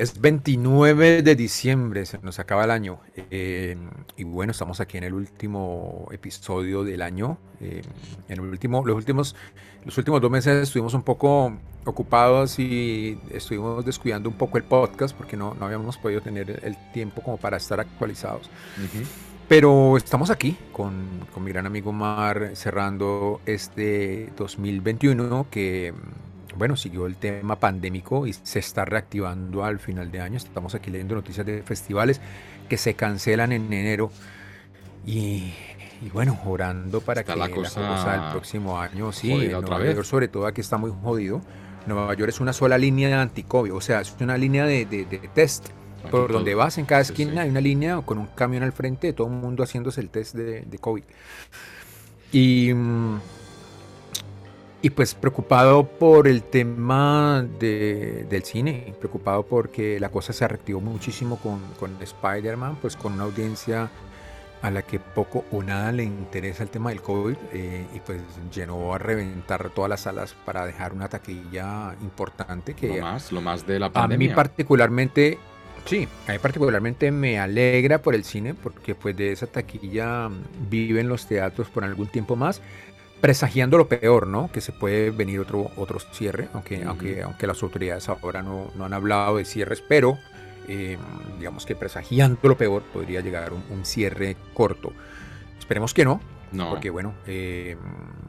Es 29 de diciembre, se nos acaba el año. Eh, y bueno, estamos aquí en el último episodio del año. Eh, en el último, los, últimos, los últimos dos meses estuvimos un poco ocupados y estuvimos descuidando un poco el podcast porque no, no habíamos podido tener el tiempo como para estar actualizados. Pero estamos aquí con, con mi gran amigo Mar cerrando este 2021 que bueno, siguió el tema pandémico y se está reactivando al final de año. Estamos aquí leyendo noticias de festivales que se cancelan en enero y, bueno, orando para que la cosa, del próximo año, sí, en Nueva York sobre todo aquí está muy jodido. Nueva York es una sola línea de anticovid, o sea, es una línea de, test. por donde vas, en cada esquina hay una línea con un camión al frente, todo el mundo haciéndose el test de, de COVID. Y mm, y pues preocupado por el tema del cine, preocupado porque la cosa se reactivó muchísimo con, con Spider-Man, pues con una audiencia a la que poco o nada le interesa el tema del COVID eh, y pues llenó a reventar todas las salas para dejar una taquilla importante que lo más, lo más de la pandemia. A mí particularmente, sí, a mí particularmente me alegra por el cine porque pues de esa taquilla viven los teatros por algún tiempo más presagiando lo peor, ¿no? Que se puede venir otro, otro cierre, aunque, aunque, aunque las autoridades ahora no, no han hablado de cierres, pero eh, digamos que presagiando lo peor podría llegar un, cierre corto. Esperemos que no, no. porque bueno, eh,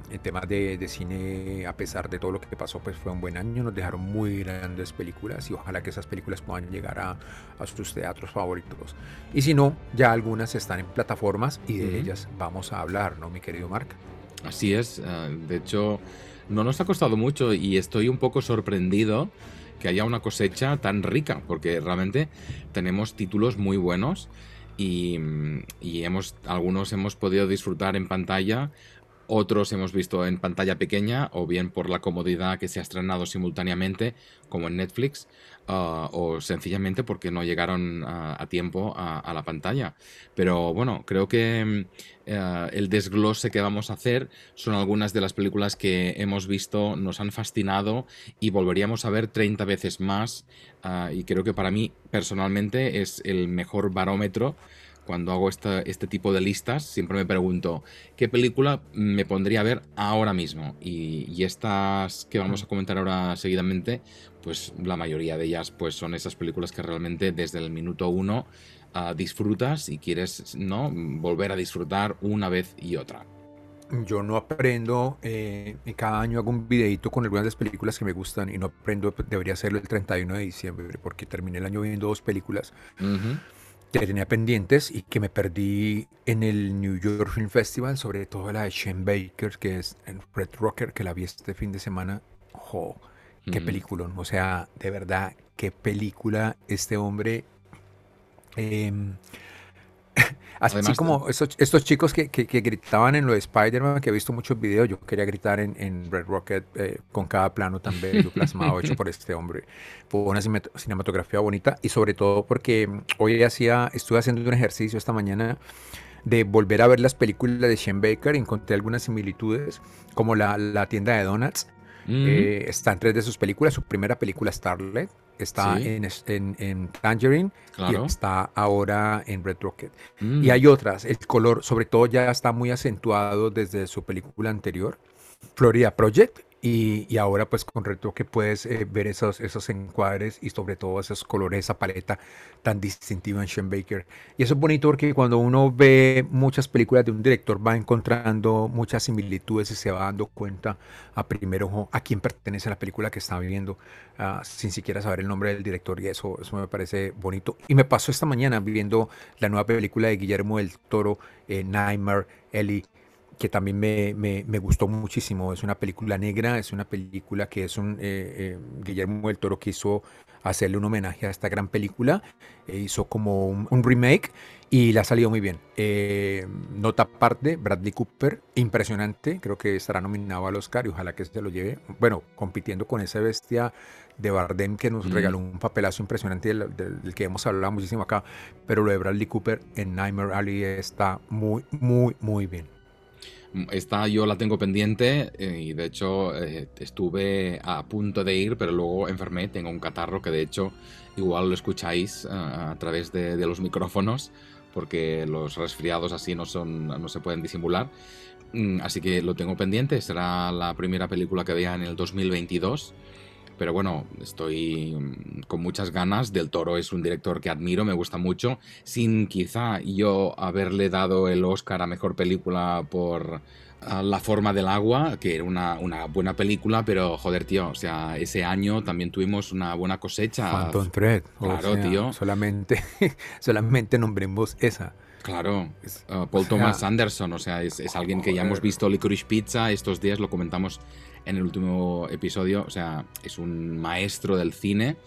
en temas de, de, cine, a pesar de todo lo que pasó, pues fue un buen año, nos dejaron muy grandes películas y ojalá que esas películas puedan llegar a, a sus teatros favoritos. Y si no, ya algunas están en plataformas y de ellas vamos a hablar, ¿no, mi querido Mark? Así es, eh, de hecho no nos ha costado mucho y estoy un poco sorprendido que haya una cosecha tan rica, porque realmente tenemos títulos muy buenos y, y hemos, algunos hemos podido disfrutar en pantalla, otros hemos visto en pantalla pequeña o bien por la comodidad que se ha estrenado simultáneamente, como en Netflix, ah, o sencillamente porque no llegaron a, tiempo a, la pantalla. Pero bueno, creo que mm, eh, el desglose que vamos a hacer son algunas de las películas que hemos visto, nos han fascinado y volveríamos a ver 30 veces más. Ah, y creo que para mí personalmente es el mejor barómetro cuando hago este tipo de listas, siempre me pregunto, ¿qué película me pondría a ver ahora mismo? Y, estas que vamos a comentar ahora seguidamente, pues la mayoría de ellas pues son esas películas que realmente desde el minuto uno ah, disfrutas y quieres no volver a disfrutar una vez y otra. Yo no aprendo, eh, cada año hago un videito con algunas de las películas que me gustan y no aprendo, debería hacerlo el 31 de diciembre porque terminé el año viendo dos películas que tenía pendientes y que me perdí en el New York Film Festival, sobre todo la de Shane Baker, que es en Red Rocker, que la vi este fin de semana. ¡Jo! ¡Qué película! O sea, de verdad, qué película este hombre. Eh, Así como estos, chicos que, gritaban en lo de Spider-Man, que he visto muchos videos, yo quería gritar en, Red Rocket eh, con cada plano tan bello, plasmado, hecho por este hombre. Fue una cinematografía bonita y sobre todo porque hoy hacía, estuve haciendo un ejercicio esta mañana de volver a ver las películas de Shane Baker, encontré algunas similitudes, como la, la tienda de donuts, eh, está en tres de sus películas. Su primera película, Starlet, está en, en, Tangerine y está ahora en Red Rocket. Y mm. hay otras. El color, sobre todo, ya está muy acentuado desde su película anterior, Florida Project. Y, ahora pues con retoque puedes eh, ver esos, esos encuadres y sobre todo esos colores, esa paleta tan distintiva en Sean Baker. Y eso es bonito porque cuando uno ve muchas películas de un director va encontrando muchas similitudes y se va dando cuenta a primer ojo a quién pertenece la película que está viviendo ah, sin siquiera saber el nombre del director y eso, eso me parece bonito. Y me pasó esta mañana viendo la nueva película de Guillermo del Toro, eh, Nightmare, Ellie que también me, me, gustó muchísimo. Es una película negra, es una película que es un... Eh, eh, Guillermo del Toro quiso hacerle un homenaje a esta gran película, e hizo como un, remake y le ha salido muy bien. Eh, nota aparte, Bradley Cooper, impresionante, creo que estará nominado al Oscar y ojalá que se lo lleve. Bueno, compitiendo con esa bestia de Bardem que nos regaló un papelazo impresionante del, del, que hemos hablado muchísimo acá, pero lo de Bradley Cooper en Nightmare Alley está muy, muy, muy bien. Esta yo la tengo pendiente eh, y de hecho eh, estuve a punto de ir, pero luego enfermé, tengo un catarro que de hecho igual lo escucháis a través de, de, los micrófonos porque los resfriados así no, son, no se pueden disimular. Mm, así que lo tengo pendiente, será la primera película que vea en el 2022 pero bueno, estoy mm, con muchas ganas. Del Toro es un director que admiro, me gusta mucho, sin quizá yo haberle dado el Oscar a Mejor Película por ah, La forma del agua, que era una, buena película, pero joder, tío, o sea, ese año también tuvimos una buena cosecha. Phantom Thread. Claro, tío. Solamente, solamente nombremos esa. Claro, ah, Paul Thomas Anderson, o sea, es, es alguien que ya hemos visto Licorice Pizza, estos días lo comentamos en el último episodio. O sea, es un maestro del cine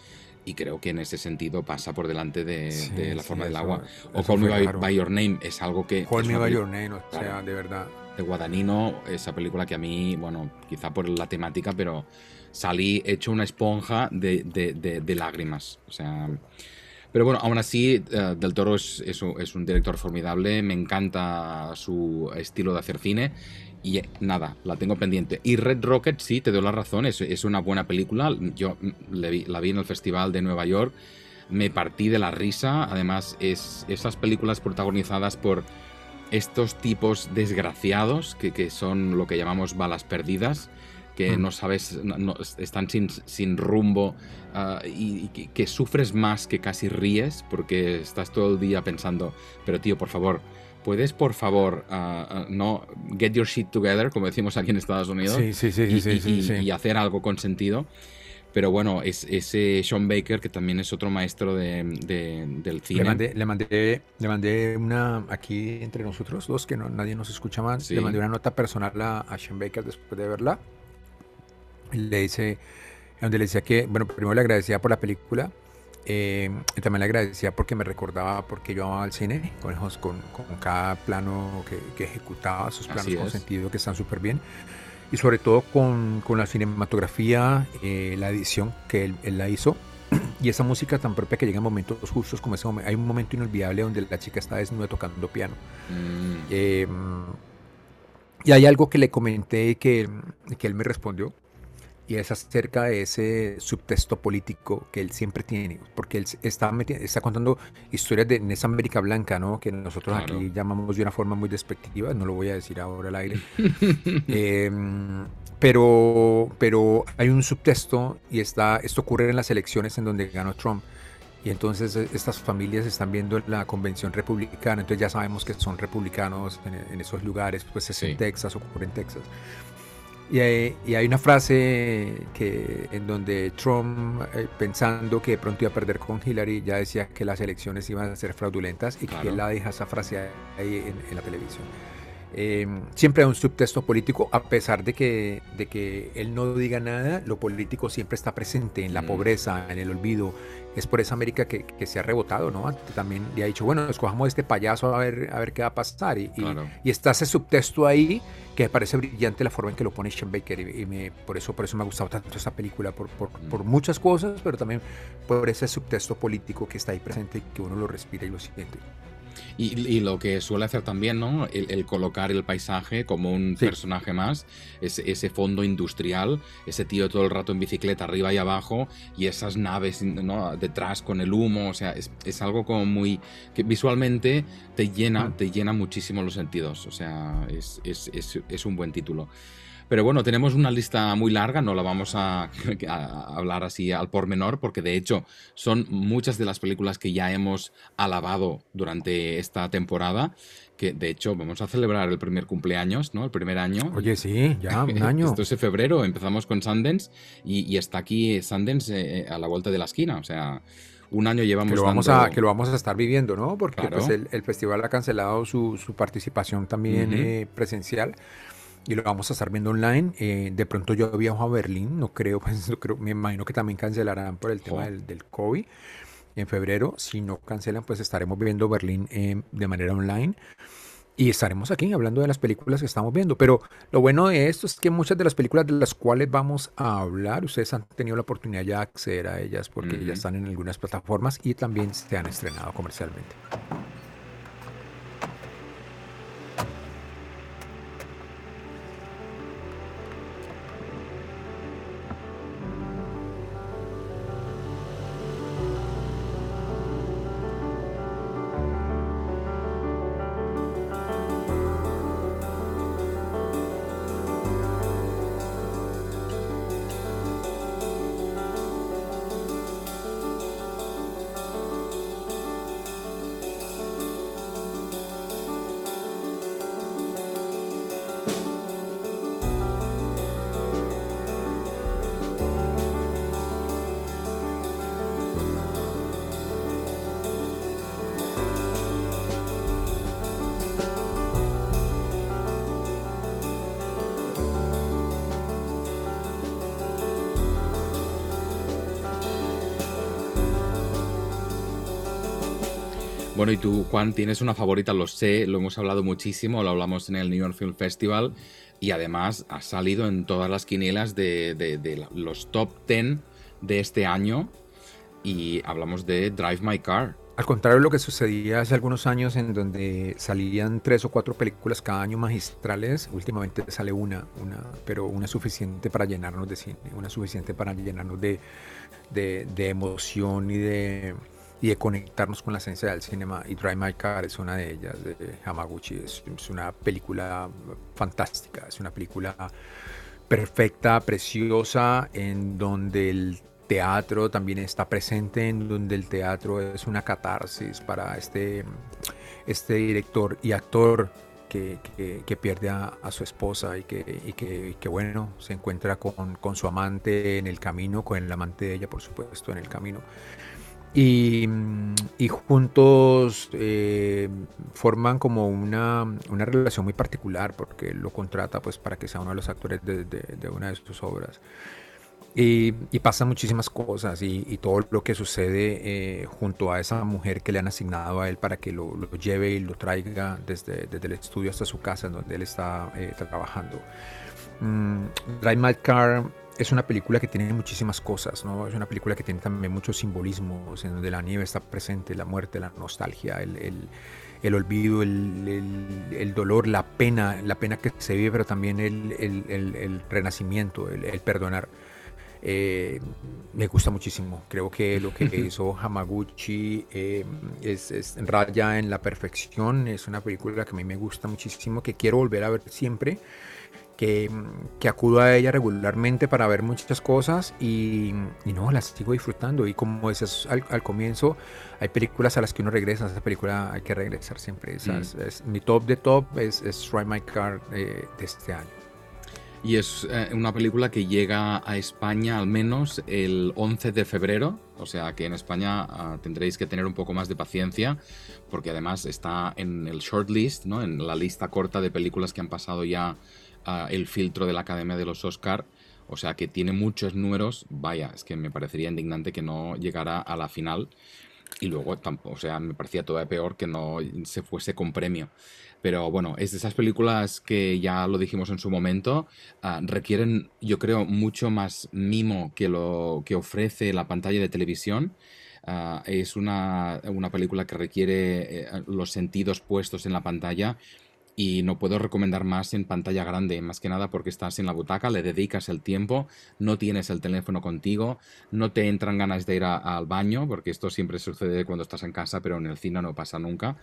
y creo que en ese sentido pasa por delante de, la forma del agua. O Call Me by, Your Name es algo que... Call Me by Your Name, o sea, de verdad. De Guadagnino, esa película que a mí, bueno, quizá por la temática, pero salí hecho una esponja de, de, lágrimas. O sea... Pero bueno, aún así, eh, Del Toro es, es, un director formidable, me encanta su estilo de hacer cine y nada, la tengo pendiente. Y Red Rocket, sí, te doy la razón, es, es una buena película. Yo la vi en el Festival de Nueva York, me partí de la risa. Además, es esas películas protagonizadas por estos tipos desgraciados, que, que son lo que llamamos balas perdidas, que hmm. no sabes, no, están sin, sin rumbo ah, y, que sufres más que casi ríes, porque estás todo el día pensando, pero tío, por favor ¿puedes por favor ah, ah, no get your shit together, como decimos aquí en Estados Unidos? Sí, sí, sí, y, hacer algo con sentido. Pero bueno, es ese Sean Baker, que también es otro maestro de, del cine. Le mandé, le mandé, le mandé una, aquí entre nosotros dos, que no, nadie nos escucha más, le mandé una nota personal a, a Sean Baker después de verla. Le dice, donde le decía que, bueno, primero le agradecía por la película, eh, y también le agradecía porque me recordaba porque yo amaba el cine, con, con, con cada plano que, ejecutaba, sus planos con sentido que están súper bien. Y sobre todo con, con la cinematografía, eh, la edición que él, la hizo. Y esa música tan propia que llega en momentos justos como ese momento. Hay un momento inolvidable donde la chica está desnuda tocando piano. Mm. Eh, y hay algo que le comenté que, que él me respondió y es acerca de ese subtexto político que él siempre tiene, porque él está, está contando historias de esa América Blanca, ¿no? que nosotros aquí llamamos de una forma muy despectiva, no lo voy a decir ahora al aire, em, pero, pero hay un subtexto y está, esto ocurre en las elecciones en donde ganó Trump. Y entonces eh, estas familias están viendo la convención republicana, entonces ya sabemos que son republicanos en, esos lugares, pues es en Texas, ocurre en Texas. Y hay, una frase que, en donde Trump, eh, pensando que de pronto iba a perder con Hillary, ya decía que las elecciones iban a ser fraudulentas y que él la deja esa frase ahí en, la televisión. Em, siempre hay un subtexto político, a pesar de que, de que él no diga nada, lo político siempre está presente en la mm. pobreza, en el olvido, es por esa América que, se ha rebotado, ¿no? También le ha dicho, bueno, escojamos este payaso a ver, a ver qué va a pasar. Y, y, está ese subtexto ahí que me parece brillante la forma en que lo pone Sean Baker. Y, me, por, eso, por eso me ha gustado tanto esta película, por, por, por, mm. muchas cosas, pero también por ese subtexto político que está ahí presente y que uno lo respira y lo siente. Y, lo que suele hacer también, ¿no? El, colocar el paisaje como un personaje más, ese, ese, fondo industrial, ese tío todo el rato en bicicleta arriba y abajo, y esas naves ¿no? detrás con el humo, o sea, es, es algo como muy. que visualmente te llena, mm. te llena muchísimo los sentidos, o sea, es, es, es un buen título. Pero bueno, tenemos una lista muy larga, no la vamos a, hablar así al por menor, porque de hecho son muchas de las películas que ya hemos alabado durante esta temporada, que de hecho vamos a celebrar el primer cumpleaños, ¿no? El primer año. Oye, sí, ya, un año. Esto es febrero, empezamos con Sundance y, está aquí Sundance eh, a la vuelta de la esquina, o sea un año llevamos que lo vamos a que lo vamos a estar viviendo no porque pues, el, festival ha cancelado su, participación también eh, presencial y lo vamos a estar viendo online. Eh, de pronto yo viajo a Berlín, no creo, pues, creo, me imagino que también cancelarán por el tema del, del, COVID en febrero. Si no cancelan, pues estaremos viendo Berlín eh, de manera online. Y estaremos aquí hablando de las películas que estamos viendo. Pero lo bueno de esto es que muchas de las películas de las cuales vamos a hablar, ustedes han tenido la oportunidad ya de acceder a ellas porque ya están en algunas plataformas y también se han estrenado comercialmente. Y tú, Juan, tienes una favorita, lo sé, lo hemos hablado muchísimo, lo hablamos en el New York Film Festival y además ha salido en todas las quinielas de, los top 10 de este año y hablamos de Drive My Car. Al contrario de lo que sucedía hace algunos años en donde salían tres o cuatro películas cada año magistrales, últimamente sale una, una pero una suficiente para llenarnos de cine, una suficiente para llenarnos de, de emoción y de, y de conectarnos con la esencia del cinema. Y Drive My Car es una de ellas, de Hamaguchi. Es, una película fantástica, es una película perfecta, preciosa, en donde el teatro también está presente, en donde el teatro es una catarsis para este, este director y actor que, que, pierde a, su esposa y que, y que, bueno, se encuentra con, con, su amante en el camino, con el amante de ella, por supuesto, en el camino. Y, juntos eh, forman como una, una, relación muy particular porque lo contrata pues para que sea uno de los actores de, de, una de sus obras. Y, pasan muchísimas cosas y, todo lo que sucede eh, junto a esa mujer que le han asignado a él para que lo, lleve y lo traiga desde, desde, el estudio hasta su casa en donde él está eh, trabajando. Mm, Drive My Car es una película que tiene muchísimas cosas, ¿no? Es una película que tiene también muchos simbolismos, en donde la nieve está presente, la muerte, la nostalgia, el, el, el olvido, el, el, dolor, la pena, la pena que se vive, pero también el, renacimiento, el, perdonar. Eh, me gusta muchísimo. Creo que lo que hizo Hamaguchi eh, es, es, raya en la perfección. Es una película que a mí me gusta muchísimo, que quiero volver a ver siempre que, que, acudo a ella regularmente para ver muchas cosas y, no, las sigo disfrutando. Y como dices al, comienzo, hay películas a las que uno regresa, esa película hay que regresar siempre. Mm. mi top de top es, es My Car eh, de este año. Y es eh, una película que llega a España al menos el 11 de febrero, o sea que en España ah, tendréis que tener un poco más de paciencia, porque además está en el shortlist, ¿no? en la lista corta de películas que han pasado ya el filtro de la Academia de los Oscar. O sea que tiene muchos números. Vaya, es que me parecería indignante que no llegara a la final. Y luego, tampoco, o sea, me parecía todavía peor que no se fuese con premio. Pero bueno, es de esas películas que ya lo dijimos en su momento, ah, requieren, yo creo, mucho más mimo que lo que ofrece la pantalla de televisión. Ah, es una, una, película que requiere eh, los sentidos puestos en la pantalla y no puedo recomendar más en pantalla grande, más que nada porque estás en la butaca, le dedicas el tiempo, no tienes el teléfono contigo, no te entran ganas de ir al baño, porque esto siempre sucede cuando estás en casa, pero en el cine no pasa nunca,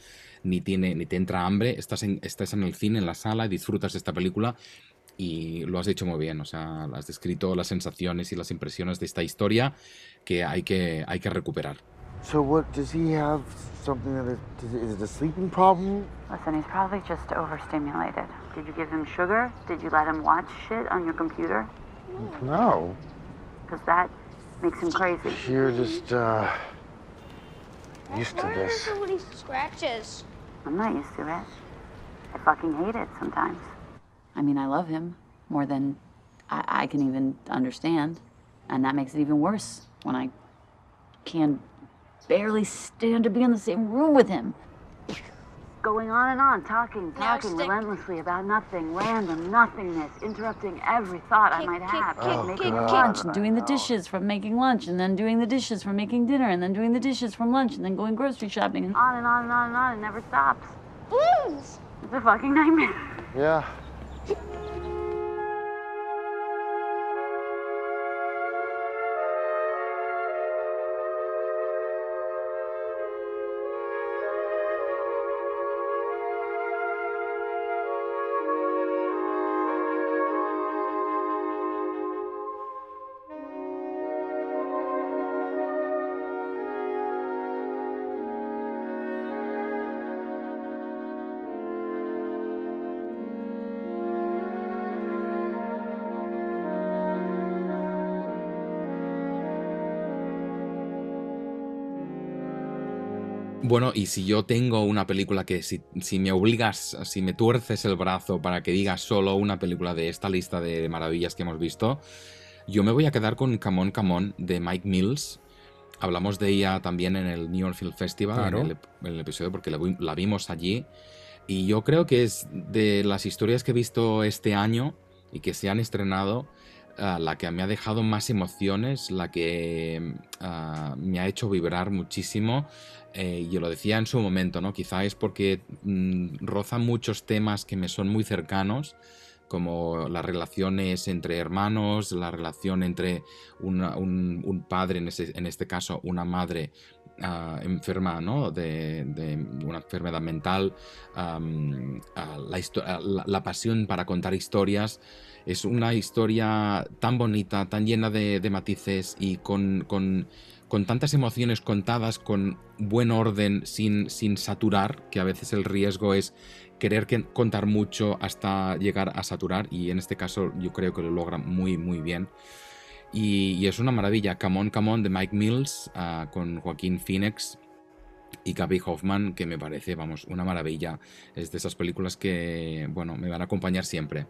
ni, tiene, ni te entra hambre, estás en, estás en el cine, en la sala, y disfrutas de esta película y lo has hecho muy bien, o sea, has descrito las sensaciones y las impresiones de esta historia que hay que, hay que recuperar. So what, does he have something that is, is it a sleeping problem? Listen, he's probably just overstimulated. Did you give him sugar? Did you let him watch shit on your computer? No. Because that makes him crazy. You're just, uh, used to this. Why he scratches? I'm not used to it. I fucking hate it sometimes. I mean, I love him more than I, I can even understand. And that makes it even worse when I can't barely stand to be in the same room with him. Going on and on, talking, talking relentlessly about nothing, random nothingness, interrupting every thought kick, I might have. Kick, oh, making kick, lunch and doing the dishes from making lunch, and then doing the dishes from making dinner, and then doing the dishes from lunch, and then going grocery shopping, and on and on and on and on. It never stops. Blues! It's a fucking nightmare. Yeah. Bueno, y si yo tengo una película que si, me obligas, si me tuerces el brazo para que digas solo una película de esta lista de maravillas que hemos visto, yo me voy a quedar con Camón Camón de Mike Mills, hablamos de ella también en el New York Film Festival, en, el, episodio, porque la, vimos allí. Y yo creo que es de las historias que he visto este año y que se han estrenado, ah, la que me ha dejado más emociones, la que ah, me ha hecho vibrar muchísimo. Eh, yo lo decía en su momento, ¿no? Quizá es porque mm, roza muchos temas que me son muy cercanos como las relaciones entre hermanos, la relación entre un, padre, en, este caso una madre ah, enferma ¿no? de, una enfermedad mental, la, pasión para contar historias. Es una historia tan bonita, tan llena de, matices y con, tantas emociones contadas con buen orden, sin, sin saturar, que a veces el riesgo es querer contar mucho hasta llegar a saturar y en este caso yo creo que lo logra muy muy bien. Y, es una maravilla. Come on, come on de Mike Mills ah, con Joaquín Phoenix y Gaby Hoffman que me parece, vamos, una maravilla. Es de esas películas que, bueno, me van a acompañar siempre.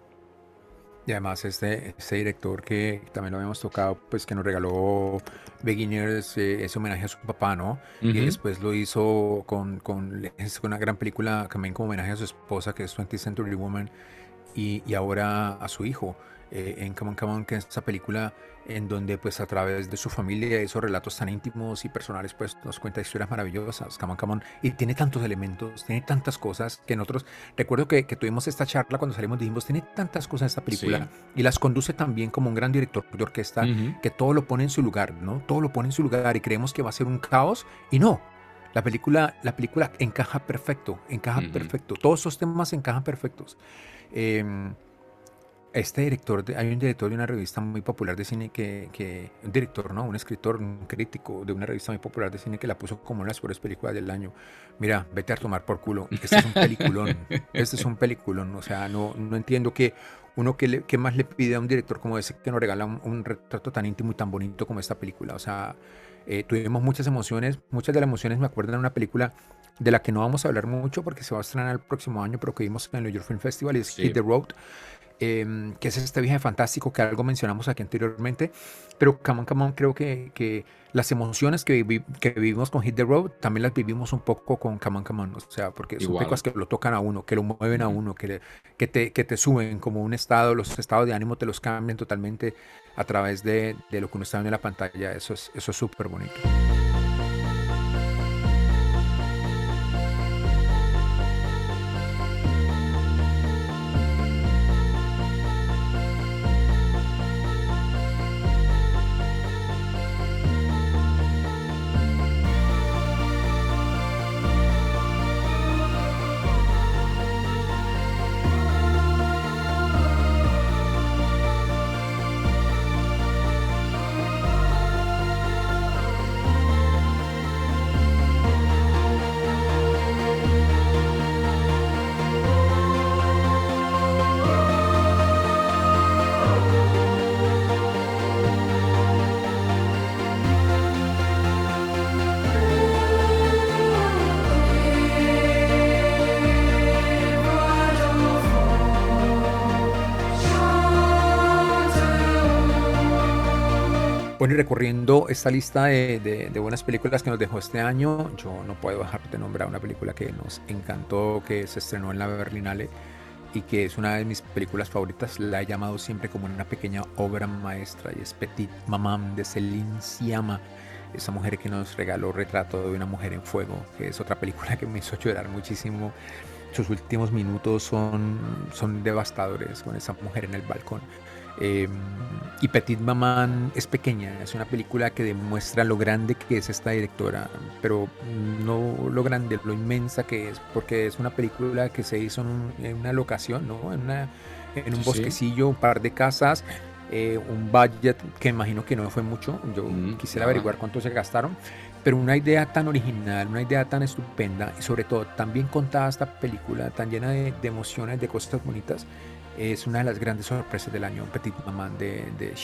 Y además este, este director que también lo habíamos tocado, pues que nos regaló Beginners, eh, ese homenaje a su papá, ¿no? Y después lo hizo con, con, una gran película también como homenaje a su esposa, que es 20th Century Woman, y, y ahora a su hijo. Eh, en Come On, Come On, que es esa película en donde pues a través de su familia, esos relatos tan íntimos y personales, pues nos cuenta historias maravillosas, Come On, Come On, y tiene tantos elementos, tiene tantas cosas que nosotros, recuerdo que, que tuvimos esta charla cuando salimos, dijimos, tiene tantas cosas esta película, y las conduce también como un gran director de orquesta, que todo lo pone en su lugar, ¿no? Todo lo pone en su lugar y creemos que va a ser un caos, y no, la película, la película encaja perfecto, encaja perfecto. Todos esos temas encajan perfectos. Eh, este director, hay un director de una revista muy popular de cine que, un director, ¿no? Un escritor, un crítico de una revista muy popular de cine que la puso como una de las peores películas del año. Mira, vete a tomar por culo. Este es un peliculón. este es un peliculón. O sea, no, no entiendo que uno que, más le pide a un director como ese que nos regala un, retrato tan íntimo y tan bonito como esta película. O sea, eh, tuvimos muchas emociones. Muchas de las emociones me acuerdan de una película de la que no vamos a hablar mucho porque se va a estrenar el próximo año, pero que vimos en el New York Film Festival y es Hit the Road. Em, que es este viaje fantástico que algo mencionamos aquí anteriormente. Pero Come On, Come On, creo que, que las emociones que, que, vivimos con Hit the Road también las vivimos un poco con Come On, Come On. O sea, porque son cosas que lo tocan a uno, que lo mueven a uno, que, que, te, que te suben como un estado, los estados de ánimo te los cambian totalmente a través de, de lo que uno está viendo en la pantalla. Eso es súper eso es bonito. Esta lista de, buenas películas que nos dejó este año, yo no puedo dejar de nombrar una película que nos encantó, que se estrenó en la Berlinale y que es una de mis películas favoritas. La he llamado siempre como una pequeña obra maestra y es Petit Maman de Céline Sciamma. Esa mujer que nos regaló Retrato de una mujer en fuego, que es otra película que me hizo llorar muchísimo. Sus últimos minutos son, son devastadores con esa mujer en el balcón. Em, y Petit Maman es pequeña, es una película que demuestra lo grande que es esta directora, pero no lo grande, lo inmensa que es, porque es una película que se hizo en, una locación, ¿no? en, una, en un bosquecillo, un par de casas, eh, un budget que imagino que no fue mucho, yo mm, quisiera averiguar cuánto se gastaron, pero una idea tan original, una idea tan estupenda y sobre todo tan bien contada esta película, tan llena de, de emociones, de cosas bonitas es una de las grandes sorpresas del año, Petit Maman de, de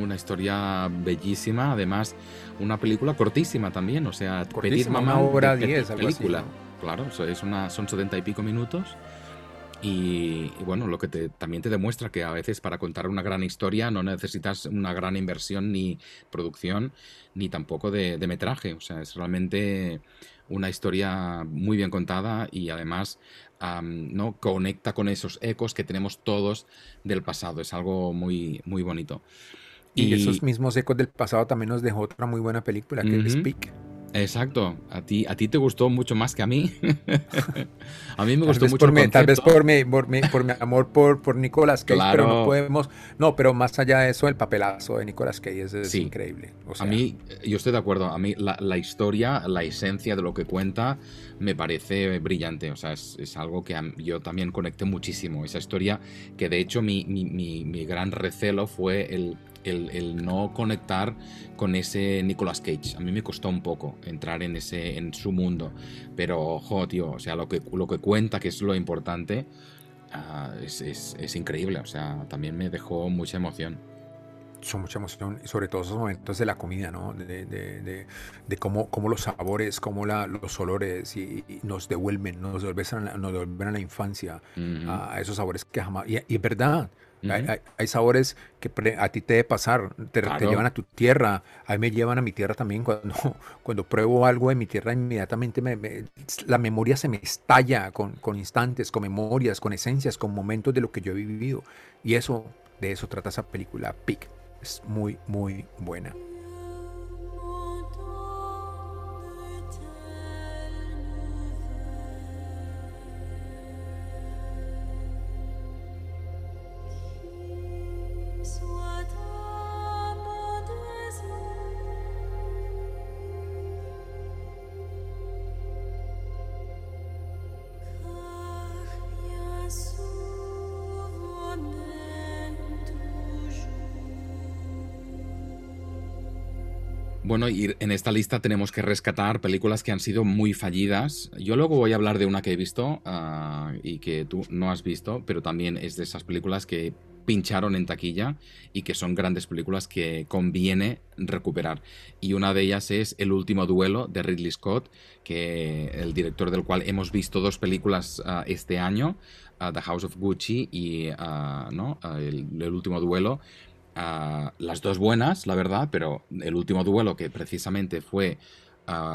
una historia bellísima, además una película cortísima también, o sea, Petit Maman una hora 10, película. Claro, es una, son setenta y pico minutos Y, bueno, lo que te, también te demuestra que a veces para contar una gran historia no necesitas una gran inversión ni producción, ni tampoco de, metraje. O sea, es realmente una historia muy bien contada y además ¿no? conecta con esos ecos que tenemos todos del pasado. Es algo muy, muy bonito. Y, esos mismos ecos del pasado también nos dejó otra muy buena película, que es Speak. Exacto, a ti, a ti te gustó mucho más que a mí. a mí me gustó mucho. Por tal vez por mi, por mi, por mi amor por, por Nicolas Cage, pero no podemos. No, pero más allá de eso, el papelazo de Nicolas Cage es, increíble. a mí, yo estoy de acuerdo. A mí la, la, historia, la esencia de lo que cuenta, me parece brillante. O sea, es, es algo que yo también conecté muchísimo. Esa historia que de hecho mi, mi, mi, mi gran recelo fue el el, no conectar con ese Nicolas Cage. A mí me costó un poco entrar en, ese, en su mundo. Pero, ojo, tío, o sea, lo que, lo que cuenta, que es lo importante, ah, es, increíble. O sea, también me dejó mucha emoción son mucha emoción, y sobre todo esos momentos de la comida, ¿no? De, cómo, cómo, los sabores, cómo la, los olores y, nos devuelven, nos devuelven a la, nos devuelven a la infancia, a esos sabores que jamás... Y es verdad, hay, sabores que a ti te debe pasar, te, llevan a tu tierra, a mí me llevan a mi tierra también. Cuando, cuando pruebo algo de mi tierra, inmediatamente la memoria se me estalla con, con, instantes, con memorias, con esencias, con momentos de lo que yo he vivido. Y eso, de eso trata esa película, Pick. Es muy, muy buena. Bueno, y en esta lista tenemos que rescatar películas que han sido muy fallidas. Yo luego voy a hablar de una que he visto ah, y que tú no has visto, pero también es de esas películas que pincharon en taquilla y que son grandes películas que conviene recuperar. Y una de ellas es El último duelo de Ridley Scott, que el director del cual hemos visto dos películas ah, este año, ah, The House of Gucci y ¿no? el último duelo las dos buenas, la verdad, pero el último duelo que precisamente fue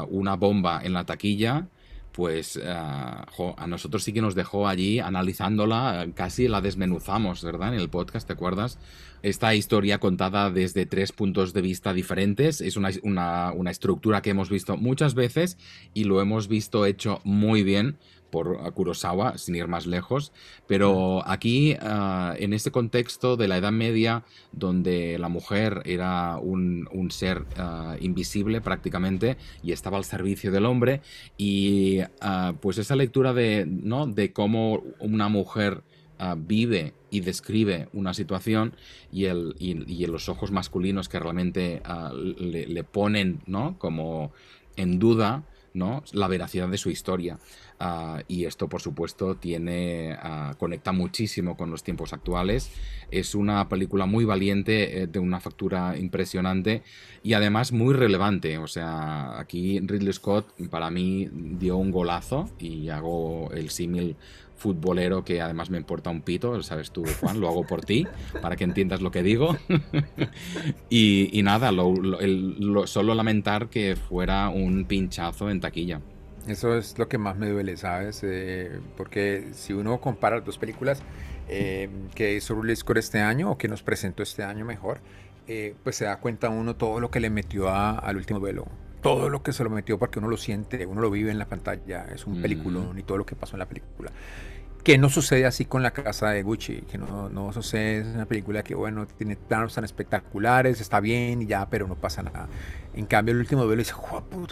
una bomba en la taquilla, pues a nosotros sí que nos dejó allí analizándola, casi la desmenuzamos, ¿verdad? En el podcast, ¿te acuerdas? Esta historia contada desde tres puntos de vista diferentes es una, una estructura que hemos visto muchas veces y lo hemos visto hecho muy bien por Kurosawa, sin ir más lejos, pero aquí, ah, en este contexto de la Edad Media, donde la mujer era un, ser ah, invisible prácticamente y estaba al servicio del hombre, y ah, pues esa lectura de, ¿no? de cómo una mujer vive y describe una situación y, el, y, los ojos masculinos que realmente le, le, ponen ¿no? como en duda ¿no? la veracidad de su historia. Ah, y esto, por supuesto, tiene, ah, conecta muchísimo con los tiempos actuales. Es una película muy valiente, eh, de una factura impresionante y además muy relevante. O sea, aquí Ridley Scott para mí dio un golazo y hago el símil futbolero que además me importa un pito, sabes tú, Juan, lo hago por ti, para que entiendas lo que digo. y, nada, solo lamentar que fuera un pinchazo en taquilla. Eso es lo que más me duele, ¿sabes? Eh, porque si uno compara las dos películas eh, que hizo Rully Score este año o que nos presentó este año mejor, eh, pues se da cuenta uno todo lo que le metió al último duelo. Todo lo que se lo metió porque uno lo siente, uno lo vive en la pantalla, es un película, ni todo lo que pasó en la película que no sucede así con la casa de Gucci, que no, no sucede, es una película que bueno, tiene planos tan espectaculares, está bien y ya, pero no pasa nada. En cambio, el último duelo dice,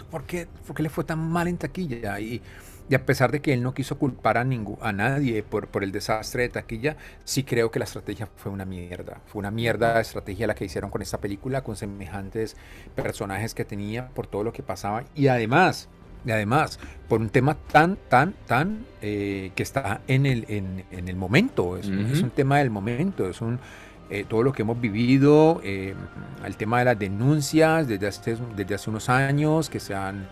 ¿por qué, ¿por qué le fue tan mal en taquilla? Y, y a pesar de que él no quiso culpar a, a nadie por, por el desastre de taquilla, sí creo que la estrategia fue una mierda. Fue una mierda la estrategia la que hicieron con esta película, con semejantes personajes que tenía, por todo lo que pasaba. Y además, y además, por un tema tan, tan, tan eh, que está en el, en, el momento, es, un tema del momento, es un eh, todo lo que hemos vivido, eh, el tema de las denuncias desde hace, desde hace unos años que se han,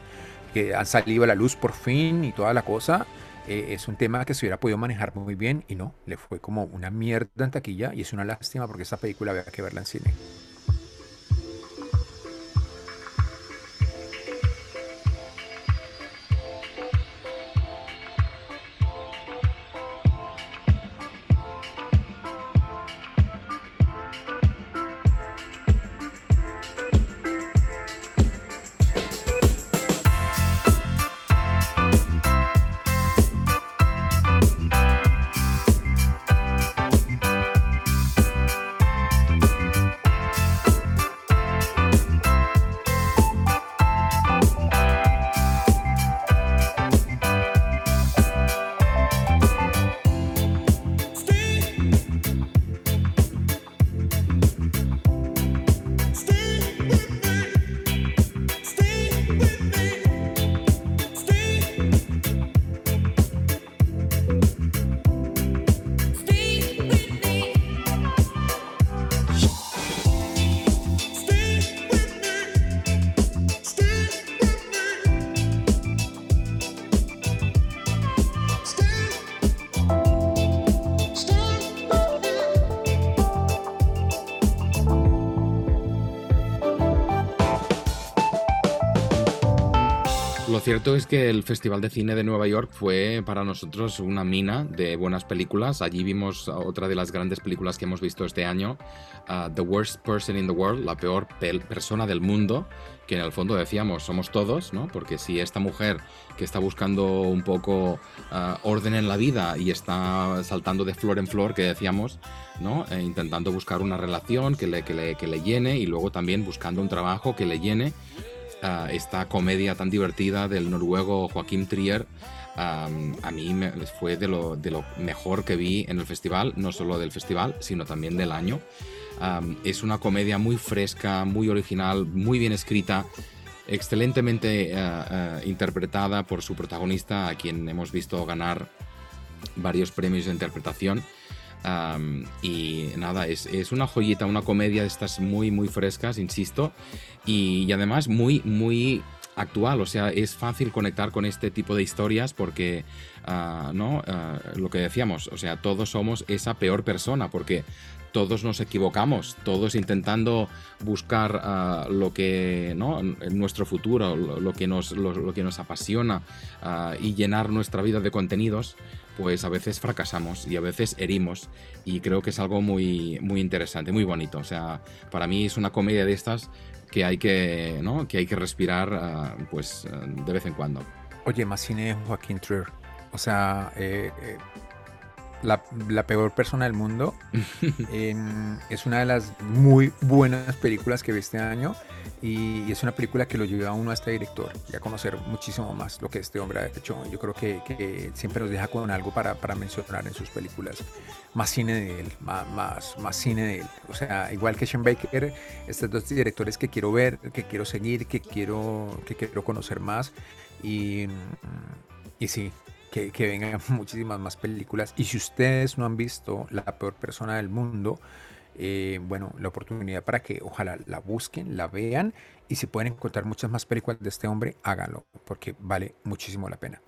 que han salido a la luz por fin y toda la cosa. eh, es un tema que se hubiera podido manejar muy bien y no, le fue como una mierda en taquilla y es una lástima porque esta película había que verla en cine. Cierto es que el Festival de Cine de Nueva York fue para nosotros una mina de buenas películas. Allí vimos otra de las grandes películas que hemos visto este año, uh, The Worst Person in the World, la peor persona del mundo, que en el fondo decíamos somos todos, ¿no? Porque si esta mujer que está buscando un poco uh, orden en la vida y está saltando de flor en flor, que decíamos, ¿no? E intentando buscar una relación que le, que, le, que le llene y luego también buscando un trabajo que le llene esta comedia tan divertida del noruego Joaquín Trier. a mí me, fue de lo, mejor que vi en el festival, no solo del festival, sino también del año. es una comedia muy fresca, muy original, muy bien escrita, excelentemente eh, eh, interpretada por su protagonista, a quien hemos visto ganar varios premios de interpretación y nada, es, es, una joyita, una comedia de estas muy, muy frescas, insisto, y, además muy, muy actual, o sea, es fácil conectar con este tipo de historias porque, ah, ¿no? Ah, lo que decíamos, o sea, todos somos esa peor persona porque todos nos equivocamos, todos intentando buscar ah, lo que, ¿no? Nuestro futuro, lo, que, nos, lo, que nos apasiona y llenar nuestra vida de contenidos, pues a veces fracasamos y a veces herimos y creo que es algo muy, muy interesante, muy bonito. O sea, para mí es una comedia de estas que hay que, ¿no? que, hay que respirar ah, pues ah, de vez en cuando. Oye, más cine Joaquín Trier. O sea, eh, eh, la, peor persona del mundo es una de las muy buenas películas que vi este año y, es una película que lo lleva a uno a este director y a conocer muchísimo más lo que este hombre ha hecho. Yo creo que, siempre nos deja con algo para, mencionar en sus películas. Más cine de él, más, más, cine de él. O sea, igual que Sean Baker, estos dos directores que quiero ver, que quiero seguir, que quiero, que quiero conocer más. Y, y sí, que, vengan muchísimas más películas. Y si ustedes no han visto La peor persona del mundo, eh, bueno, la oportunidad para que ojalá la busquen, la vean y si pueden encontrar muchas más películas de este hombre, háganlo, porque vale muchísimo la pena.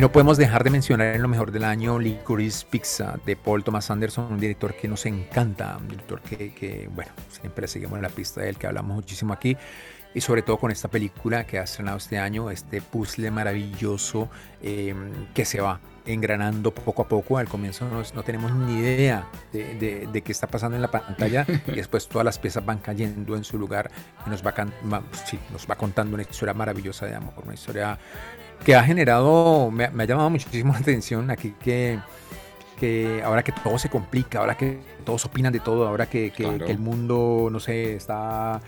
Y no podemos dejar de mencionar en lo mejor del año Licorice Pizza de Paul Thomas Anderson, un director que nos encanta, un director que, bueno, siempre seguimos en la pista de él, que hablamos muchísimo aquí. y sobre todo con esta película que ha estrenado este año, este puzzle maravilloso eh, que se va engranando poco a poco. Al comienzo no, tenemos ni idea de, de, qué está pasando en la pantalla y después todas las piezas van cayendo en su lugar y nos va, sí, nos va contando una historia maravillosa de amor, una historia que ha generado, me, ha llamado muchísimo la atención aquí que, que ahora que todo se complica, ahora que todos opinan de todo, ahora que, que, el mundo, no sé, está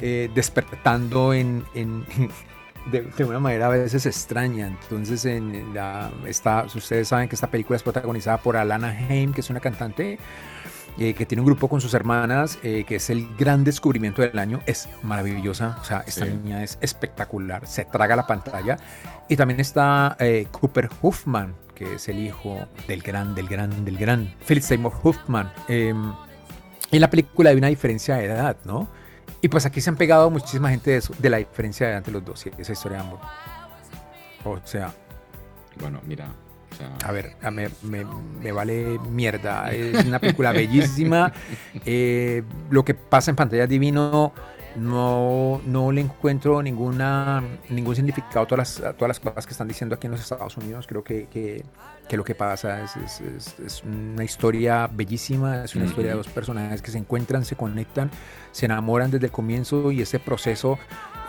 eh, despertando en, en de, una manera a veces extraña. Entonces, en la, ustedes saben que esta película es protagonizada por Alana Haim, que es una cantante eh, que tiene un grupo con sus hermanas, eh, que es el gran descubrimiento del año. Es maravillosa, o sea, esta niña es espectacular, se traga la pantalla. Y también está eh, Cooper Huffman, que es el hijo del gran, del gran, del gran Philip Seymour Huffman. Em, en la película hay una diferencia de edad, ¿no? Y pues aquí se han pegado muchísima gente de, eso, de la diferencia de entre los dos, esa historia de amor. O sea. Bueno, mira. A ver, me, me, vale mierda. Es una película bellísima. Eh, lo que pasa en pantalla divino no, no le encuentro ninguna, ningún significado a todas, las, todas las cosas que están diciendo aquí en los Estados Unidos. Creo que, que, que lo que pasa es, es, es, una historia bellísima, es una historia de dos personajes que se encuentran, se conectan, se enamoran desde el comienzo y ese proceso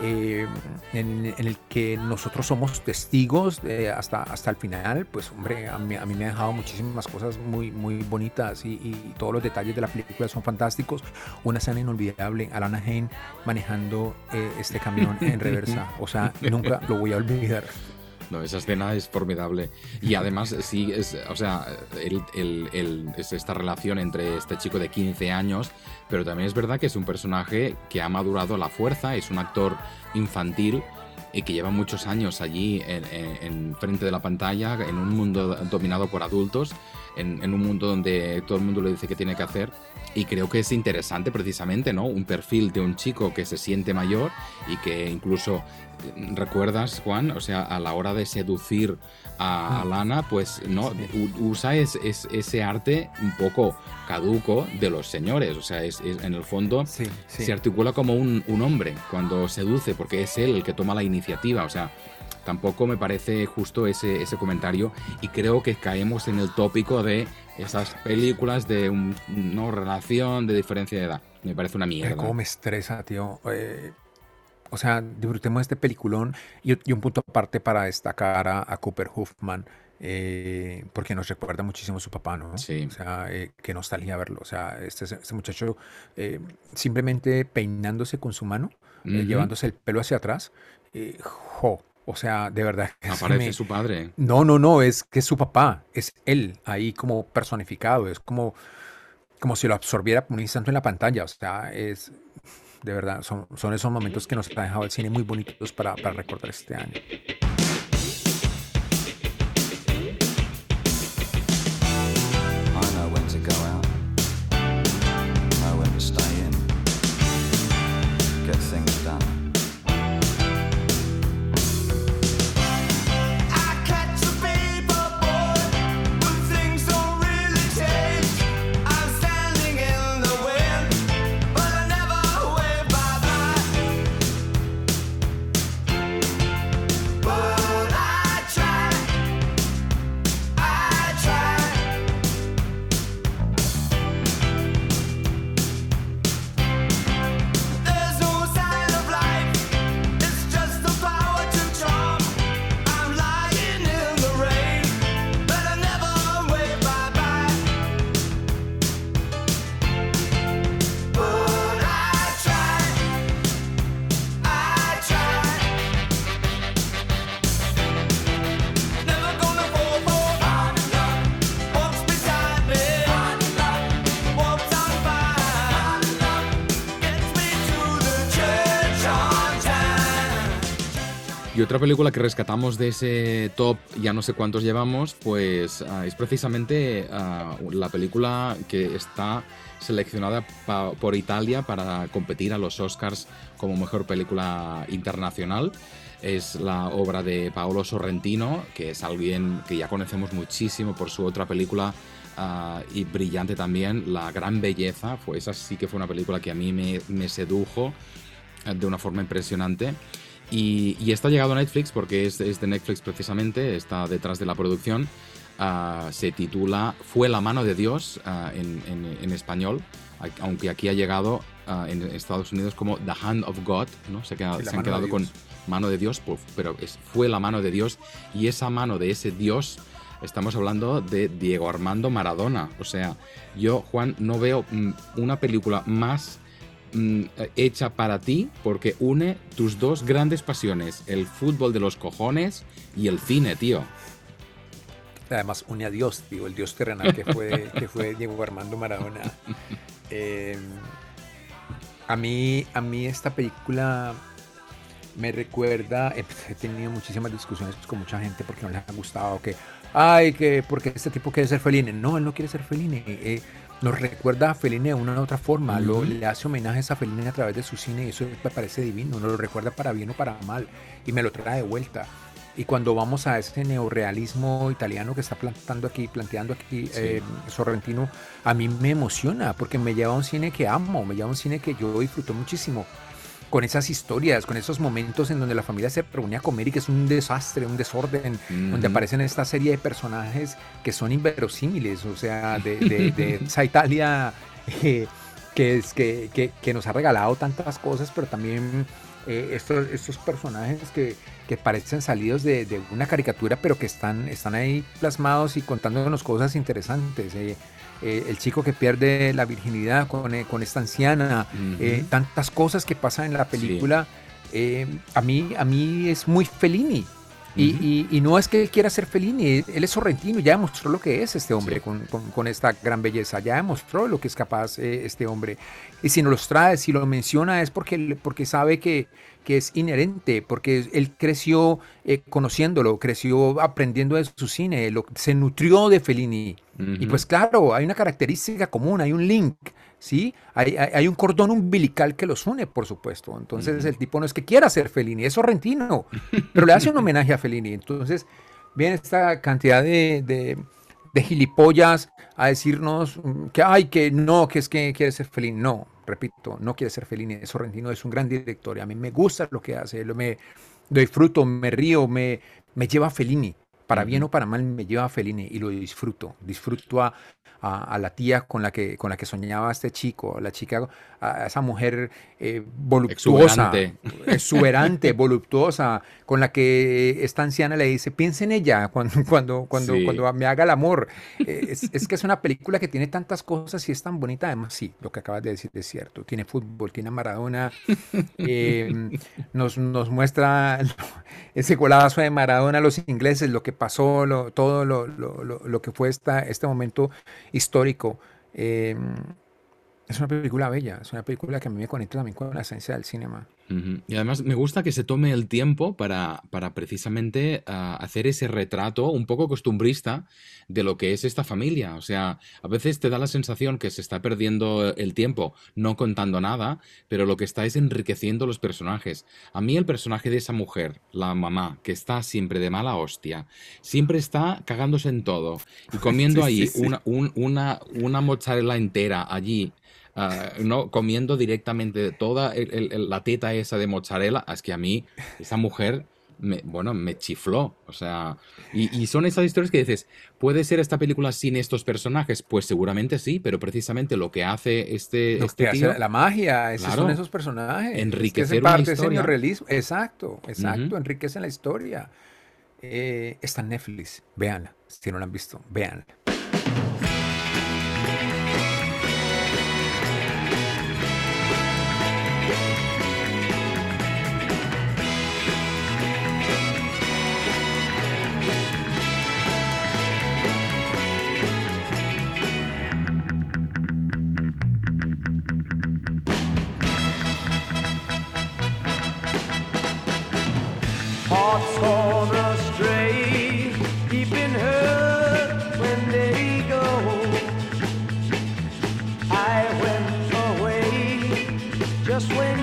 eh, en, el que nosotros somos testigos hasta, hasta el final, pues hombre, a mí, a mí, me ha dejado muchísimas cosas muy, muy bonitas y, y, todos los detalles de la película son fantásticos. Una escena inolvidable, Alana Hain manejando eh, este camión en reversa, o sea, nunca lo voy a olvidar. No, esa escena es formidable. Y además, sí, es, o sea, esta relación entre este chico de 15 años, pero también es verdad que es un personaje que ha madurado a la fuerza, es un actor infantil y que lleva muchos años allí en, frente de la pantalla, en un mundo dominado por adultos, en, en, un mundo donde todo el mundo le dice qué tiene que hacer. Y creo que es interesante precisamente, ¿no? Un perfil de un chico que se siente mayor y que incluso recuerdas, Juan, o sea, a la hora de seducir a, mm. Lana, pues no usa ese arte un poco caduco de los señores, o sea, es, en el fondo se articula como un, hombre cuando seduce, porque es él el que toma la iniciativa, o sea, tampoco me parece justo ese, ese comentario y creo que caemos en el tópico de esas películas de un, no relación, de diferencia de edad. Me parece una mierda. ¿Cómo me estresa, tío? Eh, o sea, disfrutemos este peliculón y, un punto aparte para destacar a, Cooper Huffman, eh, porque nos recuerda muchísimo a su papá, ¿no? Sí. O sea, eh, qué nostalgia verlo. O sea, este, este muchacho eh, simplemente peinándose con su mano, llevándose el pelo hacia atrás, jo, o sea, de verdad. Aparece su padre. No, no, no, es que es su papá, es él ahí como personificado, es como, como si lo absorbiera por un instante en la pantalla. O sea, es de verdad, son, son esos momentos que nos ha dejado el cine muy bonitos para, para recordar este año. Otra película que rescatamos de ese top, ya no sé cuántos llevamos, pues ah, es precisamente ah, la película que está seleccionada por Italia para competir a los Oscars como mejor película internacional. Es la obra de Paolo Sorrentino, que es alguien que ya conocemos muchísimo por su otra película ah, y brillante también, La Gran Belleza. Fue, esa sí que fue una película que a mí me, me sedujo de una forma impresionante. Y, y está llegado a Netflix porque es, es, de Netflix precisamente, está detrás de la producción. Uh, se titula Fue la mano de Dios uh, en, en, en, español, aunque aquí ha llegado uh, en Estados Unidos como The Hand of God, ¿no? Se, queda, sí, se han quedado con mano de Dios, pues, pero es, fue la mano de Dios y esa mano de ese Dios estamos hablando de Diego Armando Maradona. O sea, yo, Juan, no veo mm, una película más mm, hecha para ti porque une tus dos grandes pasiones, el fútbol de los cojones y el cine, tío. Además, une a Dios, tío, el Dios terrenal que fue, que fue Diego Armando Maradona. Eh, a, mí, a mí esta película me recuerda, he tenido muchísimas discusiones con mucha gente porque no les ha gustado, que ay, que porque este tipo quiere ser Fellini. No, él no quiere ser Fellini. Eh, nos recuerda a Fellini de una u otra forma, lo, le hace homenajes a Fellini a través de su cine y eso me parece divino, nos lo recuerda para bien o para mal y me lo trae de vuelta. Y cuando vamos a ese neorealismo italiano que está plantando aquí, planteando aquí sí. eh, Sorrentino, a mí me emociona porque me lleva a un cine que amo, me lleva a un cine que yo disfruto muchísimo con esas historias, con esos momentos en donde la familia se reúne a comer y que es un desastre, un desorden, donde aparecen esta serie de personajes que son inverosímiles, o sea, de, de, de esa Italia eh, que, es, que, que, que, nos ha regalado tantas cosas, pero también eh, estos, estos personajes que, que parecen salidos de, de, una caricatura, pero que están, están ahí plasmados y contándonos cosas interesantes. Eh, eh, el chico que pierde la virginidad con, eh, con esta anciana, uh -huh. eh, tantas cosas que pasan en la película. Sí. a, mí, a mí es muy Fellini. Y, uh -huh. y, y, no es que él quiera ser Fellini, él es sorrentino, ya demostró lo que es este hombre sí. con, con, con, esta gran belleza, ya demostró lo que es capaz este hombre. Y si nos los trae, si lo menciona, es porque, porque sabe que, que es inherente, porque él creció eh, conociéndolo, creció aprendiendo de su cine, lo, se nutrió de Fellini. Uh -huh. Y pues claro, hay una característica común, hay un link, ¿sí? Hay, hay, hay un cordón umbilical que los une, por supuesto. Entonces uh -huh. el tipo no es que quiera ser Fellini, es sorrentino, pero le hace un homenaje a Fellini. Entonces viene esta cantidad de, de, de gilipollas a decirnos que, ay, que no, que es que quiere ser Fellini. No, repito, no quiere ser Fellini, Sorrentino es un gran director y a mí me gusta lo que hace, lo me disfruto, me río, me, me lleva a Fellini. Para bien o para mal me lleva a Fellini y lo disfruto. Disfruto a, a, a, la tía con la, que, con la que soñaba este chico, a la chica, a esa mujer eh, voluptuosa, exuberante. exuberante, voluptuosa, con la que esta anciana le dice, piensa en ella cuando, cuando, cuando, sí. cuando me haga el amor. Eh, es, es, que es una película que tiene tantas cosas y es tan bonita. Además, sí, lo que acabas de decir es cierto. Tiene fútbol, tiene Maradona, eh, nos, nos muestra ese golazo de Maradona a los ingleses, lo que pasó, lo, todo lo, lo, lo, que fue esta, este momento histórico. Eh, es una película bella, es una película que a mí me conecta también con la esencia del cinema. Y además me gusta que se tome el tiempo para, para precisamente uh, hacer ese retrato un poco costumbrista de lo que es esta familia. O sea, a veces te da la sensación que se está perdiendo el tiempo no contando nada, pero lo que está es enriqueciendo los personajes. A mí el personaje de esa mujer, la mamá, que está siempre de mala hostia, siempre está cagándose en todo y comiendo sí, ahí sí, sí. Una, un, una, una mozzarella entera allí Uh, no comiendo directamente toda el, el, la teta esa de mozzarella, es que a mí esa mujer me, bueno, me chifló, o sea, y, y, son esas historias que dices, ¿puede ser esta película sin estos personajes? Pues seguramente sí, pero precisamente lo que hace este, lo este que tío, hace la magia, esos claro, son esos personajes, enriquecer es parte historia. realismo, exacto, exacto, uh -huh. enriquecen la historia. Eh, está en Netflix, véanla, si no la han visto, véanla. Just when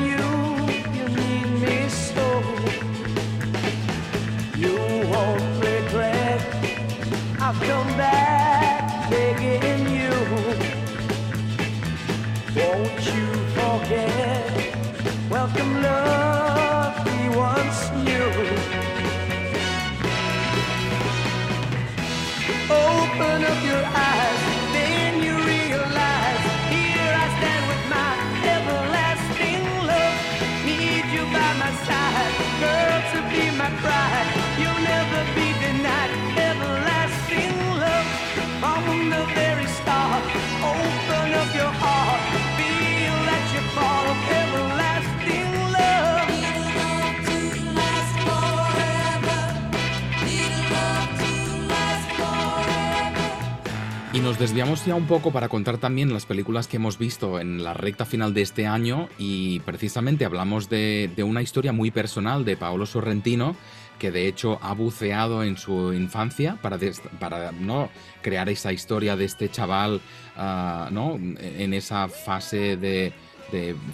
nos desviamos ya un poco para contar también las películas que hemos visto en la recta final de este año y precisamente hablamos de, una historia muy personal de Paolo Sorrentino que de hecho ha buceado en su infancia para, para ¿no? crear esa historia de este chaval ah, ¿no? en esa fase de,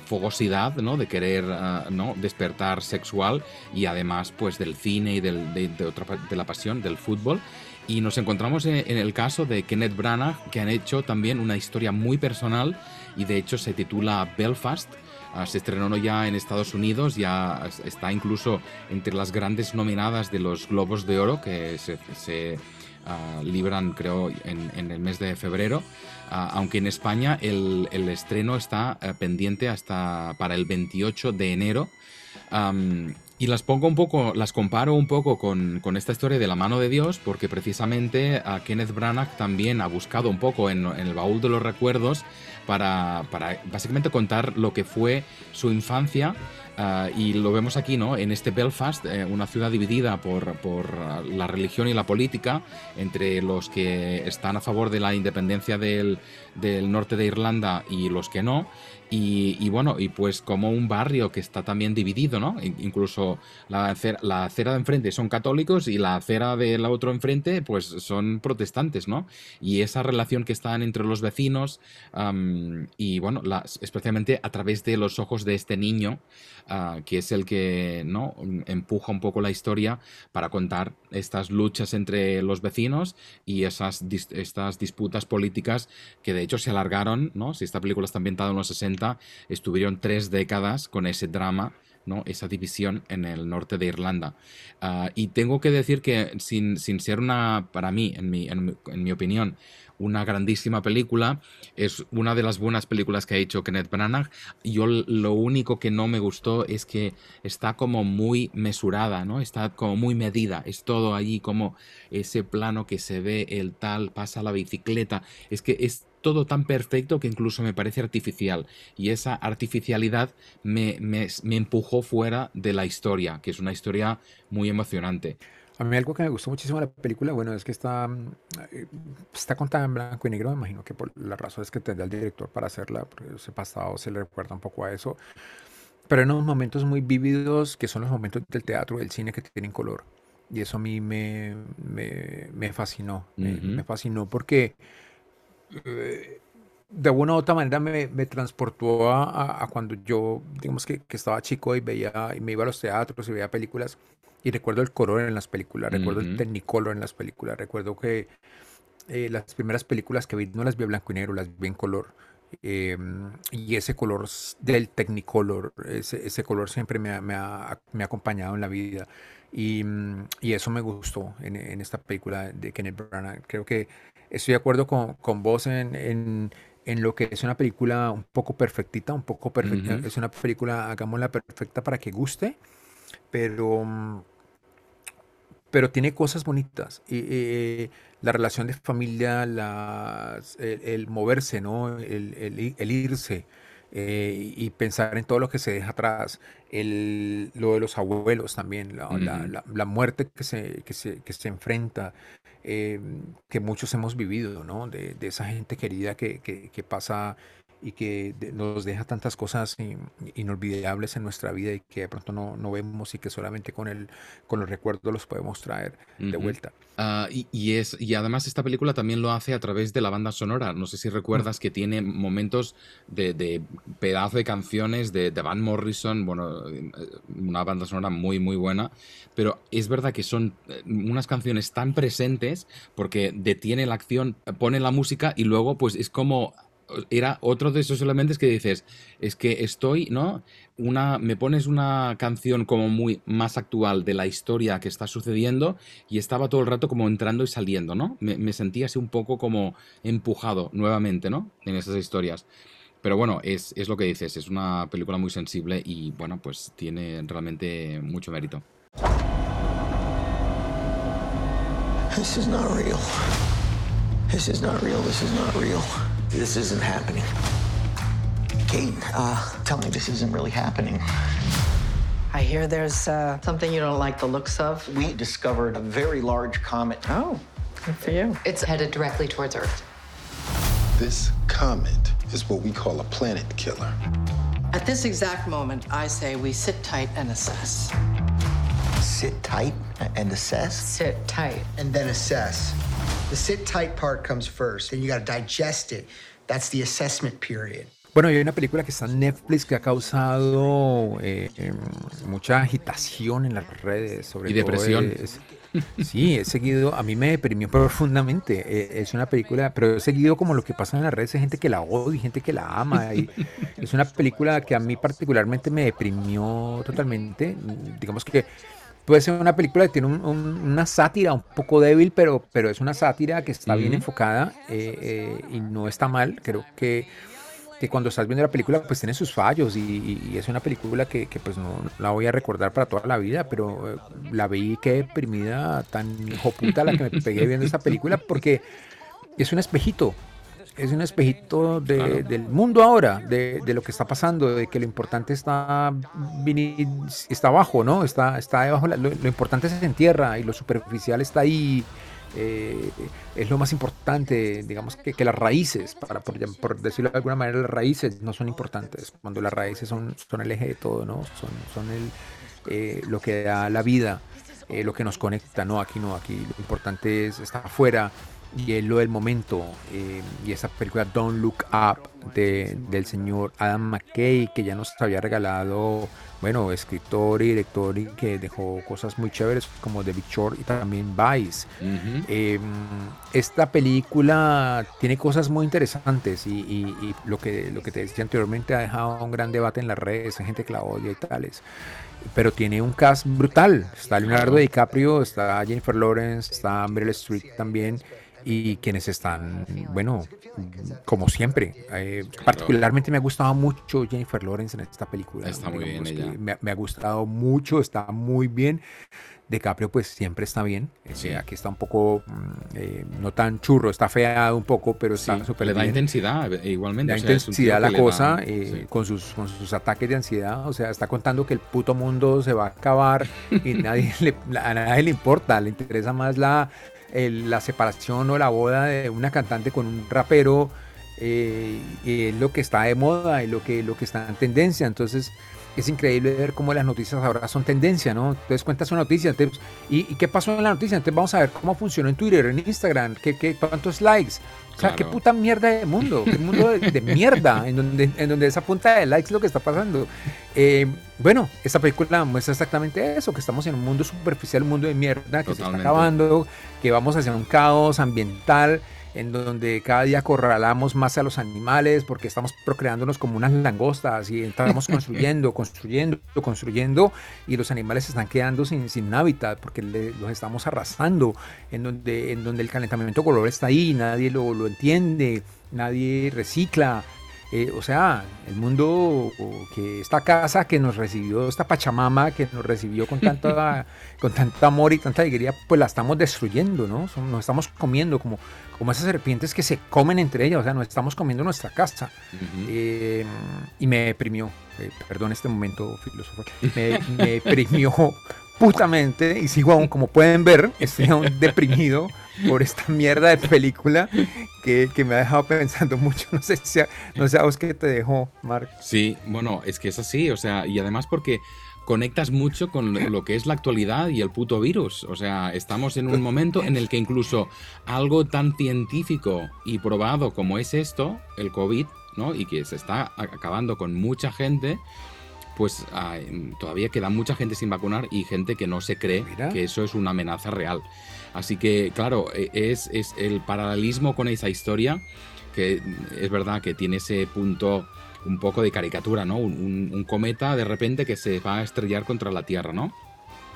fogosidad, ¿no? de querer ah, ¿no? despertar sexual y además pues del cine y del- de la pasión del fútbol. Y nos encontramos en, en el caso de Kenneth Branagh, que han hecho también una historia muy personal y de hecho se titula Belfast. Ah, se estrenó ya en Estados Unidos, ya es- está incluso entre las grandes nominadas de los Globos de Oro que se, se, ah, libran, creo, en, en el mes de febrero. Ah, aunque en España el, el estreno está eh, pendiente hasta para el 28 de enero. Am, y las pongo un poco, las comparo un poco con, con esta historia de la mano de Dios, porque precisamente a Kenneth Branagh también ha buscado un poco en, el baúl de los recuerdos para, para básicamente contar lo que fue su infancia. ah, y lo vemos aquí, ¿no? En este Belfast, eh, una ciudad dividida por, por ah, la religión y la política, entre los que están a favor de la independencia del, del norte de Irlanda y los que no. Y, bueno, y pues como un barrio que está también dividido, ¿no? In- Incluso la acera, la acera de enfrente son católicos y la acera del otro enfrente pues son protestantes, ¿no? Y esa relación que están entre los vecinos am, y bueno, las- especialmente a través de los ojos de este niño, ah, que es el que, ¿no? Empuja un poco la historia para contar estas luchas entre los vecinos y esas estas disputas políticas que de hecho se alargaron, ¿no? Si esta película está ambientada en los 60, estuvieron tres décadas con ese drama. Esa división en el norte de Irlanda. Ah, y tengo que decir que sin, ser una, para mí, en mi, opinión, una grandísima película, es una de las buenas películas que ha hecho Kenneth Branagh. Yo lo único que no me gustó es que está como muy mesurada. Está como muy medida. Es todo allí como ese plano que se ve, el tal, pasa la bicicleta. Es que es todo tan perfecto que incluso me parece artificial. Y esa artificialidad me, me- me empujó fuera de la historia, que es una historia muy emocionante. A mí algo que me gustó muchísimo de la película, bueno, es que está, eh, está contada en blanco y negro, me imagino que por las razones que tendrá el director para hacerla, porque ese pasado se le recuerda un poco a eso, pero en unos momentos muy vívidos que son los momentos del teatro, del cine que tienen color. Y eso a mí me, me, me fascinó, me, Ujú. me fascinó porque de alguna u otra manera me, me transportó a, a- cuando yo, digamos que, que estaba chico y veía, y me iba a los teatros y veía películas y recuerdo el color en las películas, recuerdo el Ujú. Technicolor en las películas, recuerdo que eh, las primeras películas que vi no las vi en blanco y negro, las vi en color. eh, y ese color del Technicolor, ese, ese color siempre me ha, me ha- me ha acompañado en la vida. Y, mm, y eso me gustó en, en esta película de Kenneth Branagh. Creo que estoy de acuerdo con, con vos en, en, en lo que es una película un poco perfectita, un poco perfecta. Es una película, hagámosla perfecta para que guste, pero, mm, pero tiene cosas bonitas. Y, eh, la relación de familia, las- el, el moverse, ¿no? El, el irse eh, y pensar en todo lo que se deja atrás. El, lo de los abuelos también, la, la- la muerte que se, que se, que se enfrenta, eh, que muchos hemos vivido, ¿no? De, esa gente querida que, que, que pasa y que nos deja tantas cosas in- inolvidables en nuestra vida y que de pronto no, no vemos y que solamente con el, con los recuerdos los podemos traer de vuelta. Ah, y, y es, y además esta película también lo hace a través de la banda sonora. No sé si recuerdas que tiene momentos de, de pedazo de canciones de, de Van Morrison, bueno, eh, una banda sonora muy, muy buena. Pero es verdad que son eh, unas canciones tan presentes porque detiene la acción, pone la música y luego pues es como... Era otro de esos elementos que dices, es que estoy, ¿no? Una, me pones una canción como muy más actual de la historia que está sucediendo y estaba todo el rato como entrando y saliendo, ¿no? Me, sentía así un poco como empujado nuevamente, ¿no? En esas historias. Pero bueno, es, es lo que dices, es una película muy sensible y bueno, pues tiene realmente mucho mérito. This is not real. This is not real. This is not real. This isn't happening. Kate, uh, tell me this isn't really happening. I hear there's uh, something you don't like the looks of. We discovered a very large comet. Oh, good for you. It's headed directly towards Earth. This comet is what we call a planet killer. At this exact moment, I say we sit tight and assess. Sit tight and assess? Sit tight. and then assess. The sit tight part comes first, then you got to digest it. That's the assessment period. Bueno, y hay una película que está en Netflix que ha causado eh, em, mucha agitación en las redes, sobre Y todo depresión. es- sí, he seguido, a mí me deprimió profundamente. eh, es una película, pero he seguido como lo que pasa en las redes, hay gente que la odia, y gente que la ama. y es una película que a mí particularmente me deprimió totalmente. Digamos que puede ser una película que tiene un- un- una sátira un poco débil, pero, pero es una sátira que está bien enfocada eh, eh, y no está mal. Creo que, que cuando estás viendo la película pues tiene sus fallos y, es una película que, que, pues no la voy a recordar para toda la vida, pero eh, la vi que deprimida, tan hijoputa la que me pegué viendo esta película porque es un espejito. Es un espejito de- Claro. del mundo ahora, de, de lo que está pasando, de que lo importante está, está abajo, ¿no? Está, está debajo, lo, lo importante es en tierra y lo superficial está ahí. eh, es lo más importante, digamos que, que las raíces, para, por decirlo de alguna manera, las raíces no son importantes, cuando las raíces son, son el eje de todo, ¿no? Son, son el, eh, lo que da la vida, eh, lo que nos conecta, no, aquí no, aquí lo importante es estar afuera y es lo del momento. eh, y esa película Don't Look Up de- del señor Adam McKay, que ya nos había regalado, bueno, escritor y director y que dejó cosas muy chéveres como The Big Short y también Vice. Eh, esta película tiene cosas muy interesantes y, y- y lo, que, lo que te decía anteriormente ha dejado un gran debate en las redes, hay gente que la odia y tales. Pero tiene un cast brutal. Está Leonardo. DiCaprio, está Jennifer Lawrence, está Meryl Streep también. Y quienes están, bueno, como siempre. Eh, particularmente me ha gustado mucho Jennifer Lawrence en esta película. Está muy bien ella. Me, me ha gustado mucho, está muy bien. DiCaprio pues siempre está bien. Eh, Sí. aquí está un poco, mm, eh, no tan churro, está feado un poco, pero Sí, está súper le da bien. intensidad eh, igualmente. Da o sea, intensidad a la le da- cosa eh, sí. con, sus, con sus ataques de ansiedad. O sea, está contando que el puto mundo se va a acabar y nadie le, a nadie le importa. Le interesa más la, el- la separación o la boda de una cantante con un rapero. eh, es lo que está de moda y lo que, lo que está en tendencia. Entonces es increíble ver cómo las noticias ahora son tendencia, ¿no? Entonces cuentas una noticia, ¿y, y qué pasó en la noticia? Entonces vamos a ver cómo funcionó en Twitter, en Instagram, qué, qué, cuántos likes. O sea, qué puta mierda de mundo, qué mundo de, de mierda, en donde, en donde esa punta de likes es lo que está pasando. Eh, bueno, esta película muestra exactamente eso, que estamos en un mundo superficial, un mundo de mierda, que se está acabando, que vamos hacia un caos ambiental, en donde cada día acorralamos más a los animales porque estamos procreándonos como unas langostas y estamos construyendo, construyendo, construyendo y los animales se están quedando sin, sin hábitat porque le- los estamos arrasando, en donde, en donde el calentamiento global está ahí, nadie lo, lo entiende, nadie recicla. Eh, o sea, el mundo que esta casa que nos recibió, esta Pachamama que nos recibió con tanta, con tanto amor y tanta alegría, pues la estamos destruyendo, ¿no? Son- nos estamos comiendo como, como esas serpientes que se comen entre ellas, o sea, nos estamos comiendo nuestra casa. Eh, y me deprimió, eh, perdón este momento filósofo, me, me deprimió putamente y sigo aún, como pueden ver, estoy aún deprimido por esta mierda de película que, que me ha dejado pensando mucho. No sé si a, no sé a vos qué te dejó, Mark. Sí, bueno, es que es así, o sea, y además porque conectas mucho con lo que es la actualidad y el puto virus. O sea, estamos en un momento en el que incluso algo tan científico y probado como es esto, el COVID, ¿no? Y que se está acabando con mucha gente, pues todavía queda mucha gente sin vacunar y gente que no se cree Mira. que eso es una amenaza real. Así que, claro, e- es, es el paralelismo con esa historia que es verdad que tiene ese punto un poco de caricatura, ¿no? Un, un- un cometa de repente que se va a estrellar contra la Tierra, ¿no?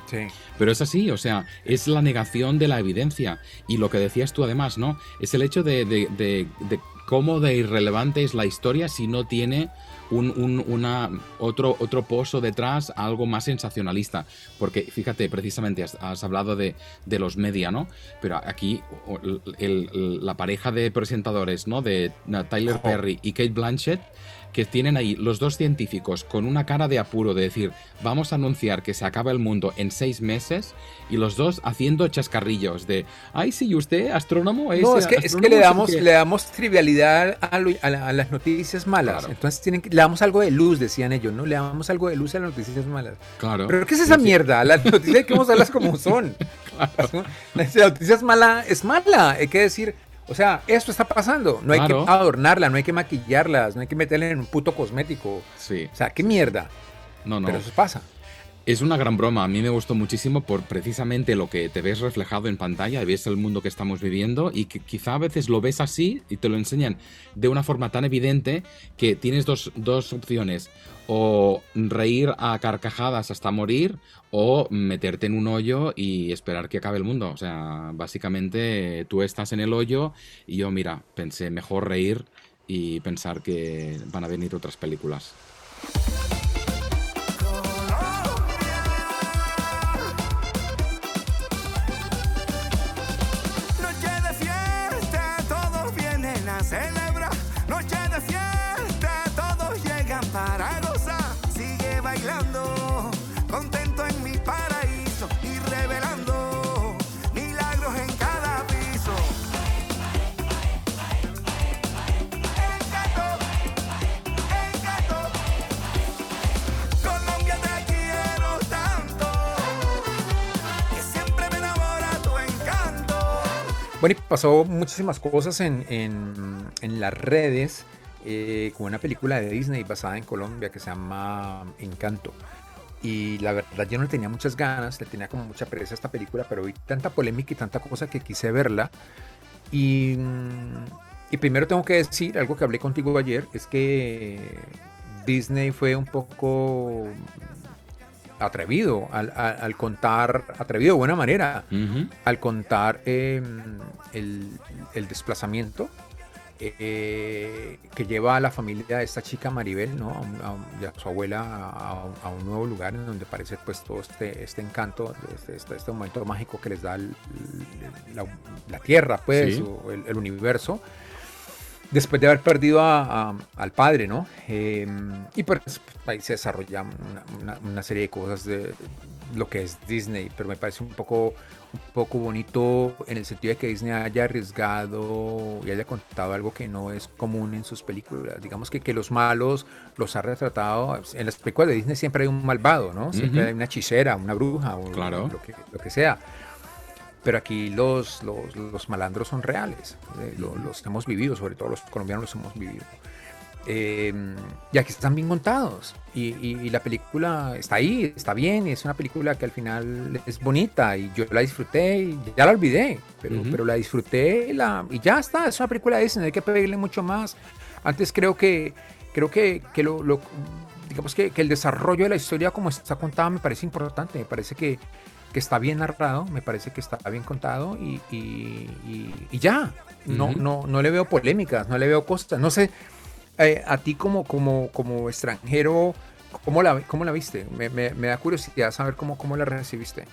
Sí. Pero es así, o sea, es la negación de la evidencia. Y lo que decías tú además, ¿no? Es el hecho de, de- de- de cómo de irrelevante es la historia si no tiene un, un- una, otro, otro pozo detrás, algo más sensacionalista. Porque fíjate, precisamente has, has hablado de, de los media, ¿no? Pero aquí el- el- la pareja de presentadores, ¿no? De Tyler Perry y Kate Blanchett, que tienen ahí los dos científicos con una cara de apuro de decir, vamos a anunciar que se acaba el mundo en seis meses, y los dos haciendo chascarrillos de, ay, sí, usted, astrónomo, No, es que, es que le damos, qué". le damos trivialidad a, lo- a la- a las noticias malas. Claro. Entonces tienen que- le damos algo de luz, decían ellos, ¿no? Le damos algo de luz a las noticias malas. Claro. ¿Pero qué es esa Sí, sí. mierda? Las noticias hay que usarlas como son. La noticia es mala, es mala. Hay que decir, o sea, esto está pasando. No hay que adornarla, no hay que maquillarlas, no hay que meterle en un puto cosmético. Sí. O sea, qué mierda. No, no. Pero eso pasa. Es una gran broma. A mí me gustó muchísimo por precisamente lo que te ves reflejado en pantalla y ves el mundo que estamos viviendo y que quizá a veces lo ves así y te lo enseñan de una forma tan evidente que tienes dos, dos opciones. O reír a carcajadas hasta morir o meterte en un hoyo y esperar que acabe el mundo. O sea, básicamente tú estás en el hoyo y yo, mira, pensé mejor reír y pensar que van a venir otras películas. Vienen a celebrar. Noche de fiesta, Bueno, y pasó muchísimas cosas en, en- en las redes eh, con una película de Disney basada en Colombia que se llama Encanto. Y la verdad yo no le tenía muchas ganas, le tenía como mucha pereza a esta película, pero vi tanta polémica y tanta cosa que quise verla. Y, mm, y primero tengo que decir algo que hablé contigo ayer, es que Disney fue un poco atrevido al, al- al contar, atrevido de buena manera, al contar eh, el, el desplazamiento eh, que lleva a la familia de esta chica Maribel, ¿no? A, su abuela a, a un- nuevo lugar en donde parece pues todo este, este encanto, este, este, este momento mágico que les da el- la, la tierra, pues, Sí. o el, el universo. Después de haber perdido a- a- al padre, ¿no? Eh, y pues ahí se desarrolla una, una- una serie de cosas de lo que es Disney, pero me parece un poco, un poco bonito en el sentido de que Disney haya arriesgado y haya contado algo que no es común en sus películas. Digamos que, que los malos los ha retratado. En las películas de Disney siempre hay un malvado, ¿no? Siempre hay una hechicera, una bruja, o Claro. lo, que, lo que sea. Pero aquí los, los, los malandros son reales. eh, lo- los hemos vivido, sobre todo los colombianos los hemos vivido. Eh, y aquí están bien contados. Y, y- y la película está ahí, está bien. Y es una película que al final es bonita. Y yo la disfruté y ya la olvidé. Pero, Ujú. pero la disfruté la, y ya está. Es una película de Disney, no hay que pedirle mucho más. Antes creo que, creo que, que lo, lo- digamos que, que el desarrollo de la historia como está contada me parece importante. Me parece que, que está bien narrado, me parece que está bien contado y, y- y- y ya. No, no, no le veo polémicas, no le veo cosas. No sé, eh, a ti como, como, como extranjero, ¿cómo la, cómo la viste? Me, me- me da curiosidad saber cómo, cómo la recibiste.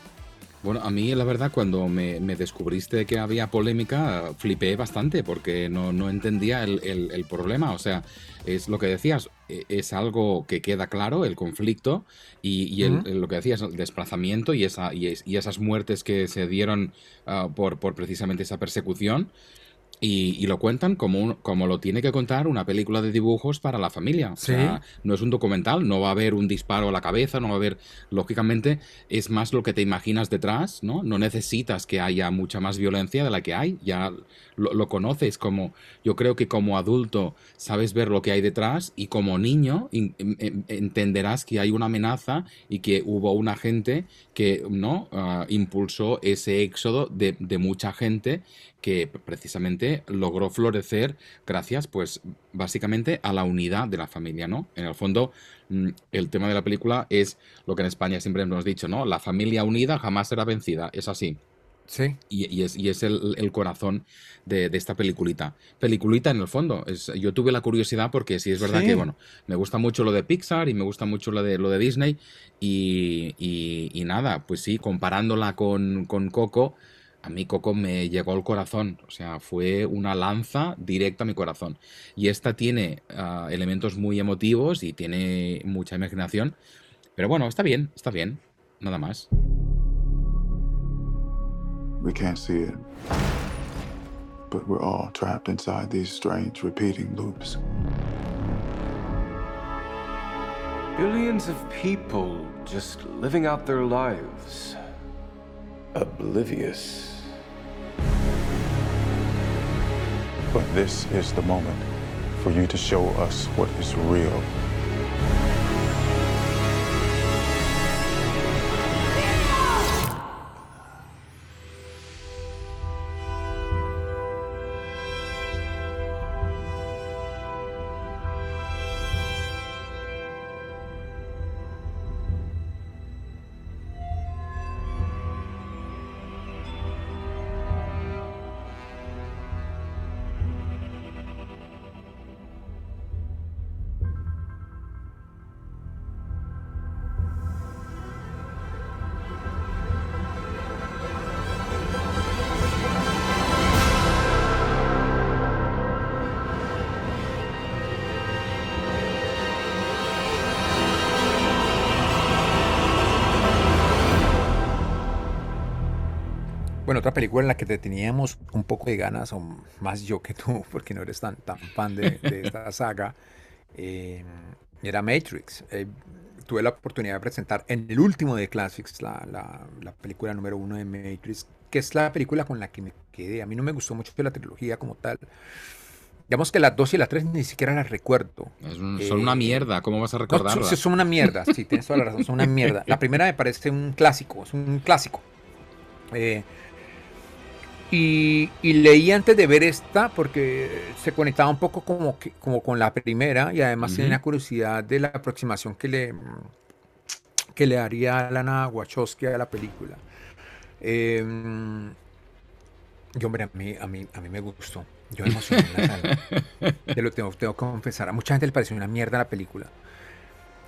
Bueno, a mí la verdad cuando me, me descubriste que había polémica, flipé bastante porque no, no entendía el, el- el problema. O sea, es lo que decías, es algo que queda claro, el conflicto y, y el- lo que decías, el desplazamiento y, esa, y, es- y esas muertes que se dieron ah, por, por precisamente esa persecución. Y, y lo cuentan como, un- como lo tiene que contar una película de dibujos para la familia. O Sí. sea, no es un documental, no va a haber un disparo a la cabeza, no va a haber, lógicamente, es más lo que te imaginas detrás, ¿no? No necesitas que haya mucha más violencia de la que hay, ya lo, lo conoces como, yo creo que como adulto sabes ver lo que hay detrás y como niño in- em- em- entenderás que hay una amenaza y que hubo una gente que, ¿no? Ah, impulsó ese éxodo de, de mucha gente que precisamente logró florecer gracias, pues, básicamente a la unidad de la familia, ¿no? En el fondo, mm, el tema de la película es lo que en España siempre hemos dicho, ¿no? La familia unida jamás será vencida, es así. Sí. Y, y es, y es el, el corazón de, de esta peliculita. Peliculita en el fondo. Es, yo tuve la curiosidad porque sí es verdad Sí. que, bueno, me gusta mucho lo de Pixar y me gusta mucho lo de, lo de Disney. Y, y- y nada, pues sí, comparándola con, con Coco, a mí Coco me llegó al corazón. O sea, fue una lanza directa a mi corazón. Y esta tiene ah, elementos muy emotivos y tiene mucha imaginación. Pero bueno, está bien, está bien. Nada más. We can't see it. But we're all trapped inside these strange repeating loops. Billions of people just living out their lives. Oblivious. But this is the moment for you to show us what is real. Otra película en la que te teníamos un poco de ganas, o más yo que tú, porque no eres tan, tan fan de, de esta saga, eh, era Matrix. Eh, tuve la oportunidad de presentar en el último de Classics la, la- la película número uno de Matrix, que es la película con la que me quedé. A mí no me gustó mucho la trilogía como tal. Digamos que las dos y la tres ni siquiera las recuerdo. Un- son Eh, una mierda, ¿cómo vas a no, recordarla? son, son una mierda, sí, tienes toda la razón, son una mierda. La primera me parece un clásico, es un clásico. Eh, y, y leí antes de ver esta porque se conectaba un poco como, que- como con la primera y además tenía curiosidad de la aproximación que le, que le haría Lana Wachowski a la película. Eh, y hombre, a mí, a, mí, a mí me gustó. Yo emocioné en la sala. Te lo tengo, tengo que confesar. A mucha gente le pareció una mierda la película.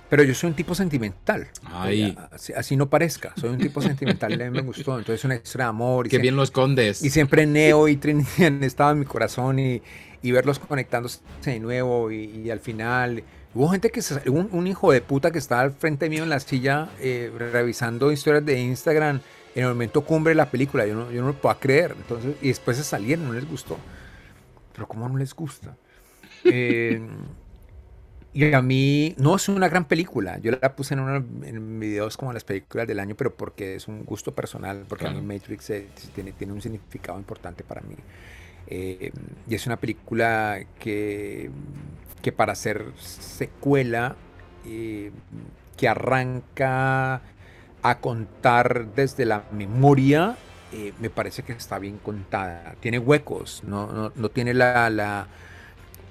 Pero yo soy un tipo sentimental. Ay. Así, así no parezca. Soy un tipo sentimental a mí me gustó. Entonces es una historia de amor. y Qué bien lo escondes. Y siempre Neo y Trinity han estado en mi corazón y, y verlos conectándose de nuevo y, y al final... Hubo gente que... se- Un, un hijo de puta que estaba al frente mío en la silla eh, revisando historias de Instagram en el momento cumbre de la película. Yo no, yo no lo puedo creer. Entonces, y después se salieron, no les gustó. Pero ¿cómo no les gusta? Eh, y a mí, no es una gran película. Yo la puse en, uno, en videos como las películas del año, pero porque es un gusto personal, porque a Claro. mí Matrix eh, tiene, tiene un significado importante para mí. Eh, y es una película que, que para ser secuela, eh, que arranca a contar desde la memoria, eh, me parece que está bien contada. Tiene huecos, no, no, no tiene la, la...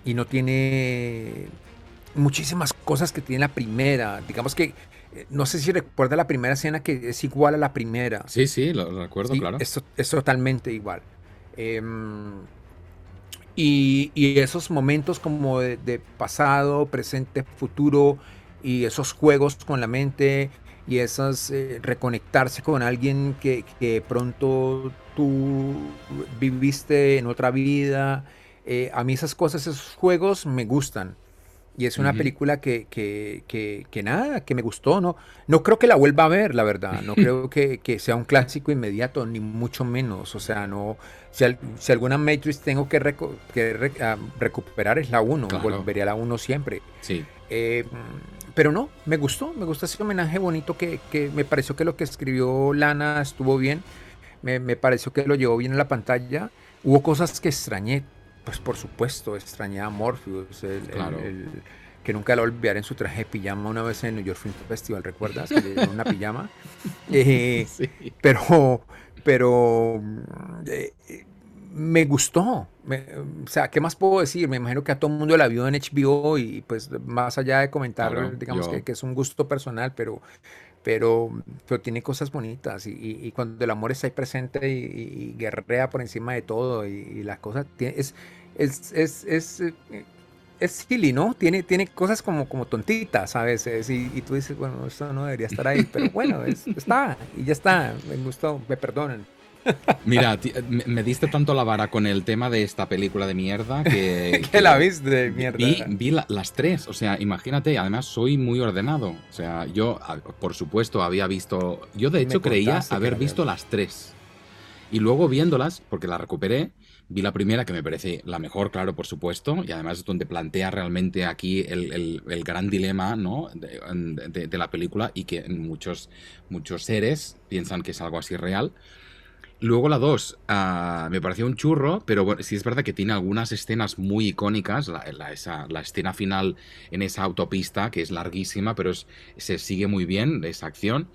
Y no tiene muchísimas cosas que tiene la primera. Digamos que, eh, no sé si recuerda la primera escena que es igual a la primera. Sí, sí, lo recuerdo, Sí, claro. Es, es totalmente igual. Em, y, y esos momentos como de, de pasado, presente, futuro, y esos juegos con la mente, y esas eh, reconectarse con alguien que, que pronto tú viviste en otra vida. eh, a mí esas cosas, esos juegos me gustan. Y es una Ujú. película que, que, que, que nada, que me gustó, ¿no? No creo que la vuelva a ver, la verdad. No creo que, que sea un clásico inmediato, ni mucho menos. O sea, no. Si, al- si alguna Matrix tengo que, reco- que re- ah, recuperar es la 1. Claro. Volvería a la 1 siempre. Sí. Eh, pero no, me gustó. Me gustó ese homenaje bonito que, que me pareció que lo que escribió Lana estuvo bien. Me, me pareció que lo llevó bien en la pantalla. Hubo cosas que extrañé. Pues por supuesto, extrañé a Morpheus, el- el- Claro. el- que nunca lo olvidaré en su traje de pijama una vez en New York Film Festival, ¿recuerdas? Que le una pijama. Eh, Sí. Pero, pero eh, eh, me gustó. Me- o sea, ¿qué más puedo decir? Me imagino que a todo el mundo la vio en HBO y pues más allá de comentar, Claro, digamos yo- que, que es un gusto personal, pero, pero, pero tiene cosas bonitas y, cuando el amor está ahí presente y, y- guerrea por encima de todo y, las cosas, tiene- es, es, es, es, eh, es silly, ¿no? Tiene, tiene cosas como, como tontitas a veces y, y tú dices, bueno, esto no debería estar ahí, pero bueno, es- está y ya está, me gustó, me perdonan. Mira, me, me diste tanto la vara con el tema de esta película de mierda que... Que la viste de mierda. Vi, vi la- las tres, o sea, imagínate, además soy muy ordenado. O sea, yo, por supuesto, había visto... Yo de Me hecho creía contaste que haber visto las tres. Y luego viéndolas, porque la recuperé, vi la primera que me parece la mejor, claro, por supuesto, y además es donde plantea realmente aquí el, el- el gran dilema, ¿no? De, de- de la película y que muchos, muchos seres piensan que es algo así real. Luego la 2 me pareció un churro, pero bueno, sí es verdad que tiene algunas escenas muy icónicas. La, la- esa- la escena final en esa autopista, que es larguísima, pero es- se sigue muy bien esa acción.